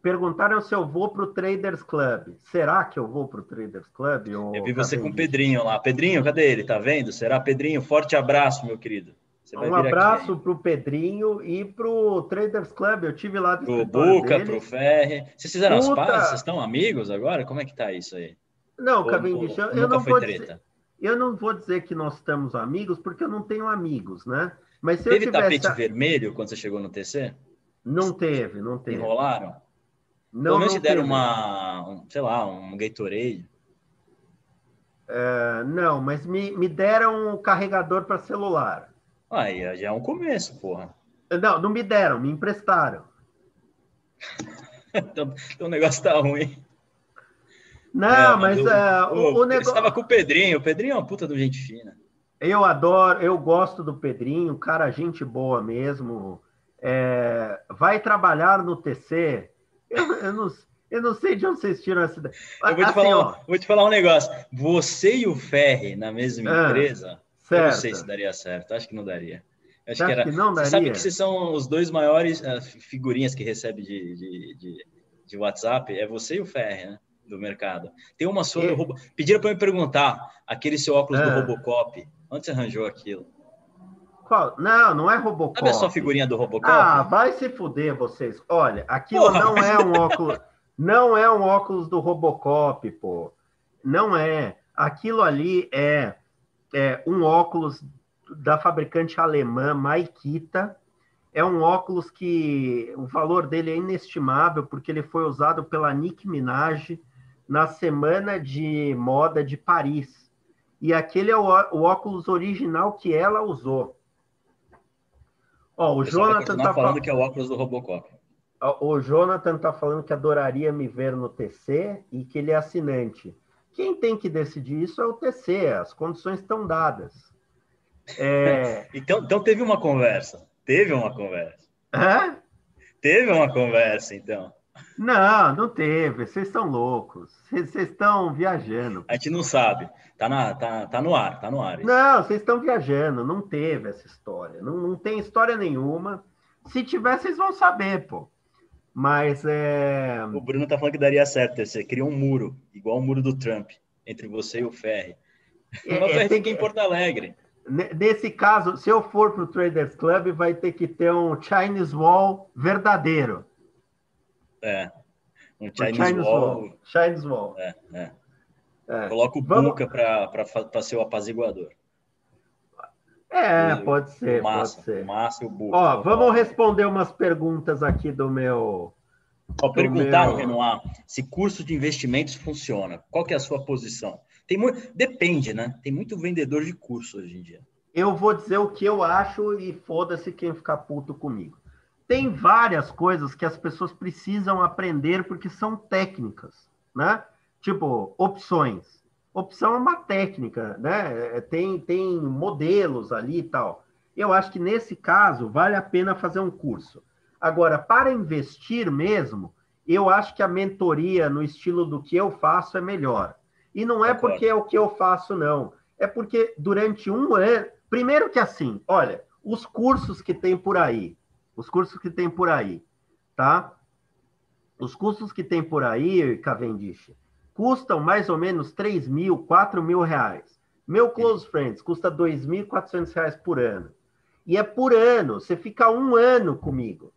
Perguntaram se eu vou para o Traders Club. Será que eu vou para o Traders Club? eu vi você com o Pedrinho lá. Pedrinho, cadê ele? Tá vendo? Será, Pedrinho? Forte abraço, meu querido um abraço para o Pedrinho e para o Traders Club. Eu tive lá do Pro Buca, para o Ferre. Vocês fizeram Puta... as pazes? Vocês estão amigos agora? Como é que tá isso aí? Não, Cavendish, eu, eu não vou dizer, eu não vou dizer que nós estamos amigos, porque eu não tenho amigos, né? Mas se teve eu tivesse... tapete vermelho quando você chegou no TC? Não teve, não teve. Enrolaram? Não, Pelo não deram teve. uma, um, sei lá, um Gatorade. É, não, mas me, me deram um carregador para celular. Aí já é um começo, porra. Não, não me deram, me emprestaram. (laughs) então, então, o negócio tá ruim. Não, é, mas uh, o, o negócio. estava com o Pedrinho. O Pedrinho é uma puta do gente fina. Eu adoro, eu gosto do Pedrinho, cara, gente boa mesmo. É, vai trabalhar no TC. Eu, eu, não, eu não sei de onde vocês tiram essa ideia. Eu vou te, assim, falar, vou te falar um negócio. Você e o Ferri na mesma ah. empresa Certo. Eu não sei se daria certo, acho que não daria. Acho que, era... que não daria? Você sabe que vocês são os dois maiores uh, figurinhas que recebe de, de, de, de, WhatsApp, é você e o Ferre, né? Do mercado. Tem uma sua Robo... Pediram para me perguntar, aquele seu óculos do ah. Robocop, onde você arranjou aquilo? Qual? Não, não é Robocop. Sabe a sua figurinha do Robocop? Ah, vai se fuder vocês. Olha, aquilo Porra, não é um óculos, não é um óculos do Robocop, pô. Não é. Aquilo ali é é, um óculos da fabricante alemã Maikita. É um óculos que o valor dele é inestimável, porque ele foi usado pela Nicki Minaj na semana de moda de Paris. E aquele é o, o óculos original que ela usou. Ó, o Jonathan tá falando que é o óculos do Robocop. O Jonathan tá falando que adoraria me ver no TC e que ele é assinante. Quem tem que decidir isso é o TC, as condições estão dadas. É... (laughs) então, então teve uma conversa. Teve uma conversa. Hã? Teve uma conversa, então. Não, não teve. Vocês estão loucos. Vocês estão viajando. A gente não sabe. Tá, na, tá, tá no ar, tá no ar. Isso. Não, vocês estão viajando. Não teve essa história. Não, não tem história nenhuma. Se tiver, vocês vão saber, pô. Mas é. O Bruno tá falando que daria certo. Você cria um muro, igual o muro do Trump, entre você e o Ferri. É, o Ferri fica em Porto Alegre. Nesse caso, se eu for para o Traders Club, vai ter que ter um Chinese Wall verdadeiro. É. Um Chinese, Chinese Wall. Wall. Chinese Wall. É, é. é. Coloca o Vamos... para ser o apaziguador. É, e pode ser, massa, pode ser. Massa e o Buca. Ó, vamos responder umas perguntas aqui do meu... Ó, perguntaram, meu... Renoir, se curso de investimentos funciona. Qual que é a sua posição? Tem muito... Depende, né? Tem muito vendedor de curso hoje em dia. Eu vou dizer o que eu acho e foda-se quem ficar puto comigo. Tem várias coisas que as pessoas precisam aprender porque são técnicas, né? Tipo, opções opção é uma técnica, né? É, tem, tem modelos ali e tal. Eu acho que nesse caso vale a pena fazer um curso. Agora, para investir mesmo, eu acho que a mentoria no estilo do que eu faço é melhor. E não é porque é o que eu faço, não. É porque durante um ano. Primeiro que assim, olha, os cursos que tem por aí, os cursos que tem por aí, tá? Os cursos que tem por aí, Cavendish, custam mais ou menos 3 mil, 4 mil reais. Meu Close Friends custa 2.400 reais por ano. E é por ano, você fica um ano comigo.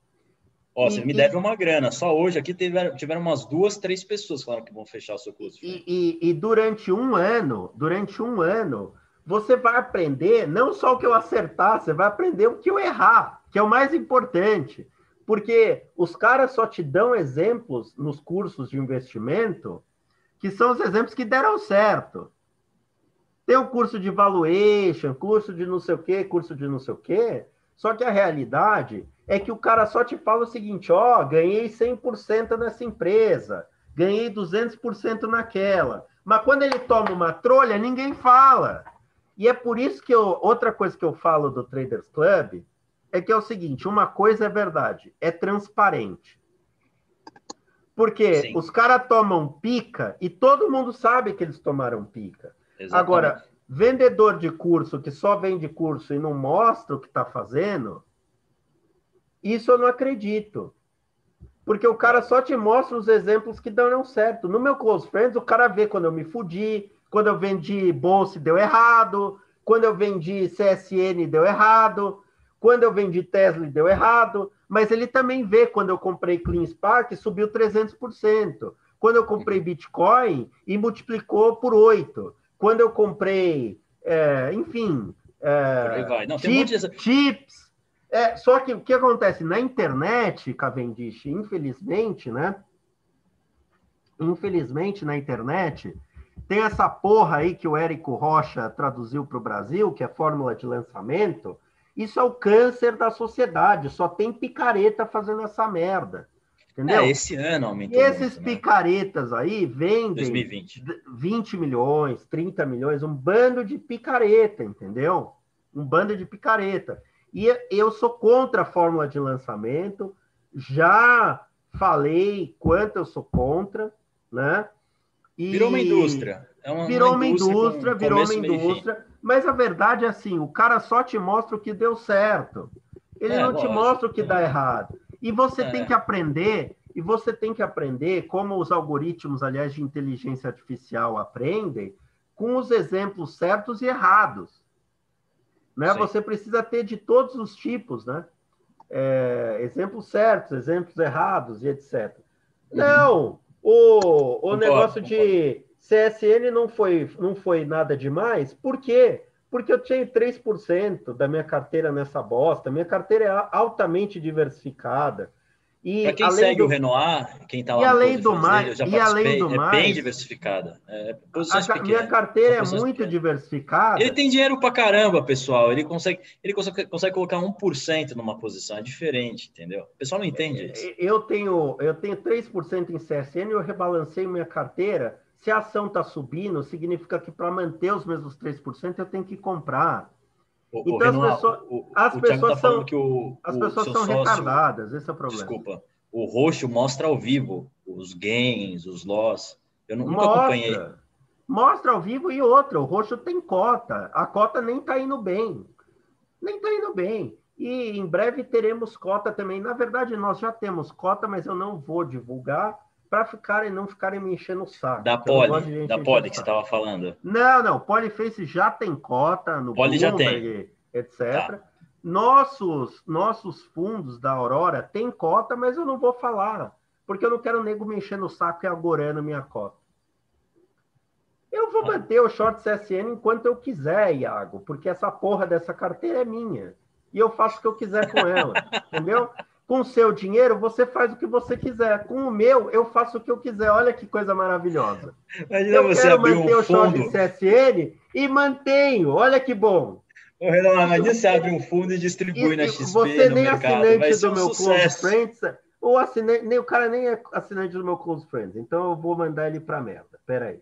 Ó, você me deve uma grana. Só hoje aqui tiveram, tiveram umas duas, três pessoas que falaram que vão fechar o seu curso. E, e, e, durante um ano, durante um ano, você vai aprender não só o que eu acertar, você vai aprender o que eu errar, que é o mais importante. Porque os caras só te dão exemplos nos cursos de investimento que são os exemplos que deram certo. Tem o curso de valuation, curso de não sei o quê, curso de não sei o quê. Só que a realidade é que o cara só te fala o seguinte: ó, ganhei 100% nessa empresa, ganhei 200% naquela. Mas quando ele toma uma trolha, ninguém fala. E é por isso que eu, outra coisa que eu falo do Traders Club é que é o seguinte: uma coisa é verdade, é transparente. Porque Sim. os caras tomam pica e todo mundo sabe que eles tomaram pica. Exatamente. Agora, vendedor de curso que só vende curso e não mostra o que está fazendo, isso eu não acredito. Porque o cara só te mostra os exemplos que dão certo. No meu Close Friends, o cara vê quando eu me fudi, quando eu vendi bolsa deu errado, quando eu vendi CSN deu errado, quando eu vendi Tesla deu errado mas ele também vê quando eu comprei Clean Spark subiu 300%. Quando eu comprei Bitcoin e multiplicou por 8. Quando eu comprei, é, enfim, é, Não, chips, de... chips. É, só que o que acontece na internet, Cavendish, infelizmente, né? Infelizmente, na internet, tem essa porra aí que o Érico Rocha traduziu para o Brasil, que é fórmula de lançamento, isso é o câncer da sociedade. Só tem picareta fazendo essa merda. Entendeu? É, esse ano aumentou. E esses muito, né? picaretas aí vendem 2020. 20 milhões, 30 milhões, um bando de picareta, entendeu? Um bando de picareta. E eu sou contra a fórmula de lançamento, já falei quanto eu sou contra, né? E virou uma indústria. É uma, virou uma indústria, uma indústria virou uma indústria. Mas a verdade é assim, o cara só te mostra o que deu certo. Ele é, não lógico, te mostra o que é. dá errado. E você é. tem que aprender, e você tem que aprender como os algoritmos, aliás, de inteligência artificial aprendem, com os exemplos certos e errados. Né? Você precisa ter de todos os tipos, né? É, exemplos certos, exemplos errados e etc. Uhum. Não, o, o concordo, negócio concordo. de CSN não foi, não foi nada demais. Por quê? Porque eu tinha 3% da minha carteira nessa bosta. Minha carteira é altamente diversificada. Para quem segue do... o Renoir, quem está lá e além do mais, e além do é mais, bem diversificada. É, a, minha carteira é muito pequenas. diversificada. Ele tem dinheiro para caramba, pessoal. Ele consegue, ele consegue, consegue colocar 1% numa posição. É diferente, entendeu? O pessoal não entende isso. Eu tenho, eu tenho 3% em CSN, eu rebalancei minha carteira se a ação está subindo, significa que para manter os mesmos 3% eu tenho que comprar. O, então, o as pessoas, o, as pessoas tá são, que o, as pessoas são sócio, retardadas, esse é o problema. Desculpa. O roxo mostra ao vivo os gains, os loss. Eu nunca mostra, acompanhei. Mostra ao vivo e outra. O roxo tem cota. A cota nem está indo bem. Nem está indo bem. E em breve teremos cota também. Na verdade, nós já temos cota, mas eu não vou divulgar para ficarem não ficarem me enchendo o saco. Da Poli, da Poli que você estava falando. Não, não, Poliface já tem cota no Poli já tem. etc. Tá. Nossos nossos fundos da Aurora tem cota, mas eu não vou falar, porque eu não quero nego me enchendo o saco e agorando minha cota. Eu vou manter o short CSN enquanto eu quiser, Iago, porque essa porra dessa carteira é minha. E eu faço o que eu quiser com ela, (laughs) entendeu? Com o seu dinheiro, você faz o que você quiser. Com o meu, eu faço o que eu quiser. Olha que coisa maravilhosa. Imagina eu você quero manter um o fundo. short CSN e mantenho. Olha que bom. Ô, Renan, imagina você abre um fundo e distribui e, na XP Você nem mercado. assinante do um meu sucesso. Close Friends, ou assinante, nem, o cara nem é assinante do meu Close Friends. Então eu vou mandar ele pra merda. Peraí.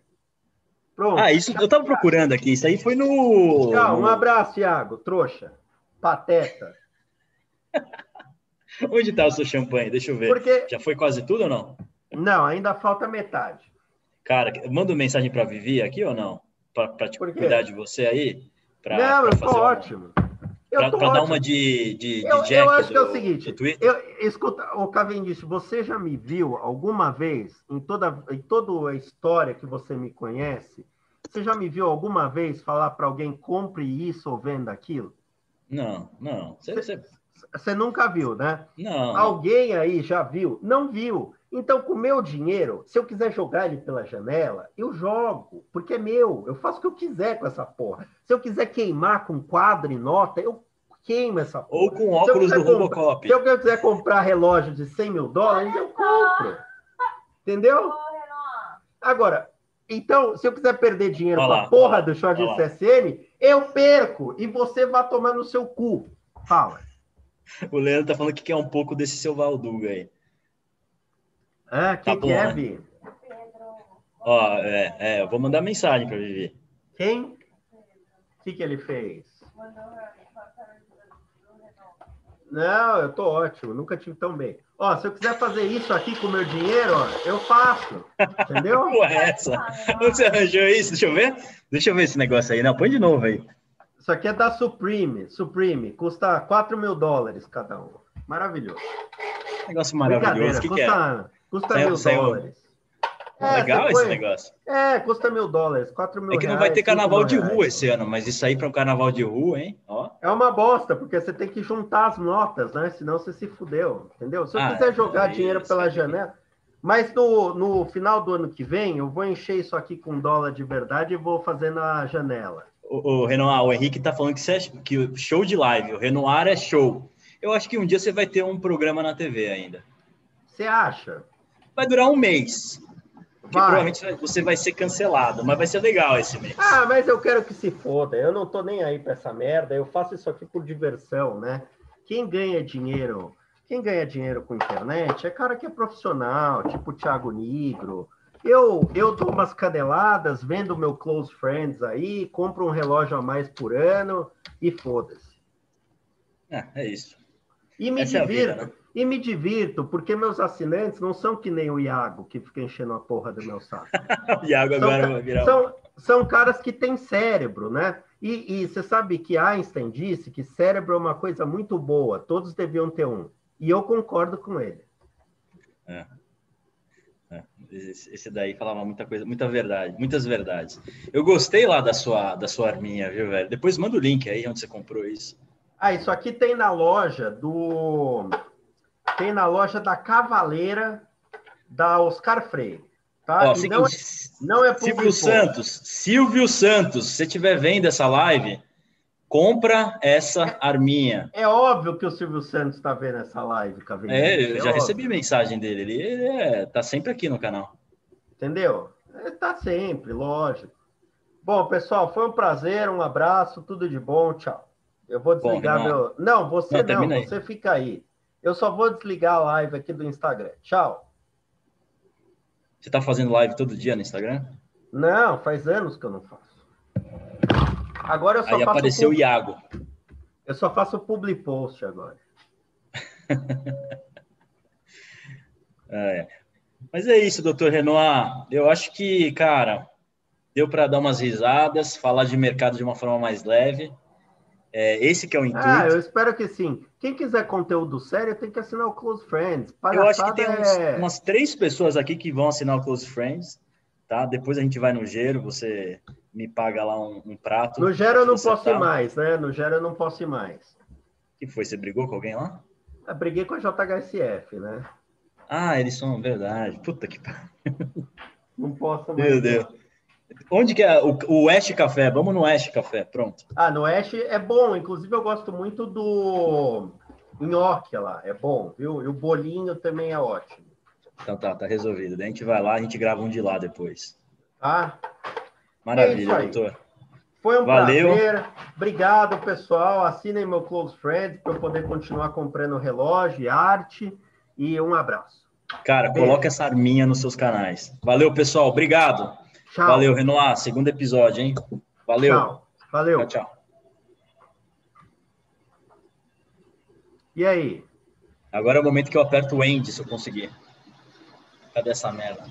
Pronto. Ah, isso eu tava procurando aqui. Isso aí foi no. Tchau, um abraço, Iago. Trouxa. Pateta. (laughs) Onde está o seu champanhe? Deixa eu ver. Porque... Já foi quase tudo ou não? Não, ainda falta metade. Cara, manda uma mensagem para Vivi aqui ou não? Para te cuidar de você aí? Pra, não, pra eu tô ótimo. Para dar uma de, de, de eu, Jack eu acho do, que é o seguinte, eu, escuta, o Cavendish, você já me viu alguma vez, em toda, em toda a história que você me conhece, você já me viu alguma vez falar para alguém compre isso ou venda aquilo? Não, não. Você, você... você nunca viu, né? Não. Alguém aí já viu? Não viu. Então, com o meu dinheiro, se eu quiser jogar ele pela janela, eu jogo, porque é meu. Eu faço o que eu quiser com essa porra. Se eu quiser queimar com quadro e nota, eu queimo essa porra. Ou com óculos do Robocop. Se eu quiser comprar relógio de 100 mil dólares, eu compro. Entendeu? Agora, então, se eu quiser perder dinheiro com a porra do short de CSN, eu perco e você vai tomar no seu cu. Fala. (laughs) O Leandro tá falando que quer um pouco desse seu Valduga aí. Ah, que, tá que é, Vi? Ó, é, é, eu vou mandar mensagem para Vivi. Quem? O que, que ele fez? Não, eu tô ótimo, nunca tive tão bem. Ó, se eu quiser fazer isso aqui com o meu dinheiro, ó, eu faço. Entendeu? (laughs) Porra, é essa? Onde você arranjou isso? Deixa eu ver. Deixa eu ver esse negócio aí. Não, põe de novo aí. Isso aqui é da Supreme. Supreme. Custa 4 mil dólares cada um. Maravilhoso. Negócio maravilhoso. Que, custa, que é? Custa saiu, mil saiu. dólares. É, Legal esse negócio. É, custa mil dólares, quatro mil É que não vai ter carnaval de rua esse ano, mas isso aí para um carnaval de rua, hein? Ó. É uma bosta, porque você tem que juntar as notas, né? Senão você se fudeu, entendeu? Se eu ah, quiser jogar é dinheiro pela janela. Mas no, no final do ano que vem, eu vou encher isso aqui com dólar de verdade e vou fazer na janela. O, o Renoir, o Henrique tá falando que, você é, que show de live, o Renoir é show. Eu acho que um dia você vai ter um programa na TV ainda. Você acha? Vai durar um mês. Porque vai. provavelmente você vai ser cancelado, mas vai ser legal esse mês. Ah, mas eu quero que se foda. Eu não tô nem aí pra essa merda. Eu faço isso aqui por diversão, né? Quem ganha dinheiro, quem ganha dinheiro com internet é cara que é profissional, tipo o Thiago Nigro. Eu, eu dou umas caneladas, vendo meu close friends aí, compro um relógio a mais por ano e foda-se. É, é isso. E me Essa divirto. É vida, né? E me divirto, porque meus assinantes não são que nem o Iago, que fica enchendo a porra do meu saco. (laughs) o Iago são, agora vai virar. São, são caras que têm cérebro, né? E, e você sabe que Einstein disse que cérebro é uma coisa muito boa, todos deviam ter um. E eu concordo com ele. É. É. Esse daí falava muita coisa, muita verdade, muitas verdades. Eu gostei lá da sua, da sua arminha, viu, velho? Depois manda o link aí onde você comprou isso. Ah, isso aqui tem na loja do tem na loja da Cavaleira da Oscar Freire. Tá? Ó, não, é, não é Silvio Santos, Silvio Santos, se você estiver vendo essa live, compra essa arminha. É óbvio que o Silvio Santos está vendo essa live, Cavaleiro. É, eu é já óbvio. recebi mensagem dele. Ele, ele é, tá sempre aqui no canal. Entendeu? Ele tá sempre, lógico. Bom, pessoal, foi um prazer, um abraço, tudo de bom, tchau. Eu vou desligar bom, meu. Não, você não, não você fica aí. Eu só vou desligar a live aqui do Instagram. Tchau. Você está fazendo live todo dia no Instagram? Não, faz anos que eu não faço. Agora eu só Aí faço. apareceu o Iago. Eu só faço public post agora. (laughs) é. Mas é isso, doutor Renoir. Eu acho que, cara, deu para dar umas risadas, falar de mercado de uma forma mais leve. É, esse que é o intuito. Ah, eu espero que sim. Quem quiser conteúdo sério tem que assinar o Close Friends. eu acho que tem uns, é... umas três pessoas aqui que vão assinar o Close Friends, tá? Depois a gente vai no Gero, você me paga lá um, um prato. No Gero eu não posso tá. ir mais, né? No Gero eu não posso ir mais. que foi? Você brigou com alguém lá? Eu briguei com a JHSF, né? Ah, eles são verdade. Puta que pariu. (laughs) Não posso mais. Meu Deus. Onde que é o, o Oeste Café? Vamos no Oeste Café, pronto. Ah, no Oeste é bom. Inclusive, eu gosto muito do nhoque lá. É bom, viu? E o bolinho também é ótimo. Então tá, tá resolvido. Daí a gente vai lá, a gente grava um de lá depois. Tá? Maravilha, é doutor. Foi um Valeu. prazer. Obrigado, pessoal. Assinem meu Close Friends para eu poder continuar comprando relógio e arte. E um abraço. Cara, Beijo. coloca essa arminha nos seus canais. Valeu, pessoal. Obrigado. Tchau. Valeu, Renoir. Segundo episódio, hein? Valeu. Tchau. Valeu. Tchau, tchau. E aí? Agora é o momento que eu aperto o end, se eu conseguir. Cadê essa merda?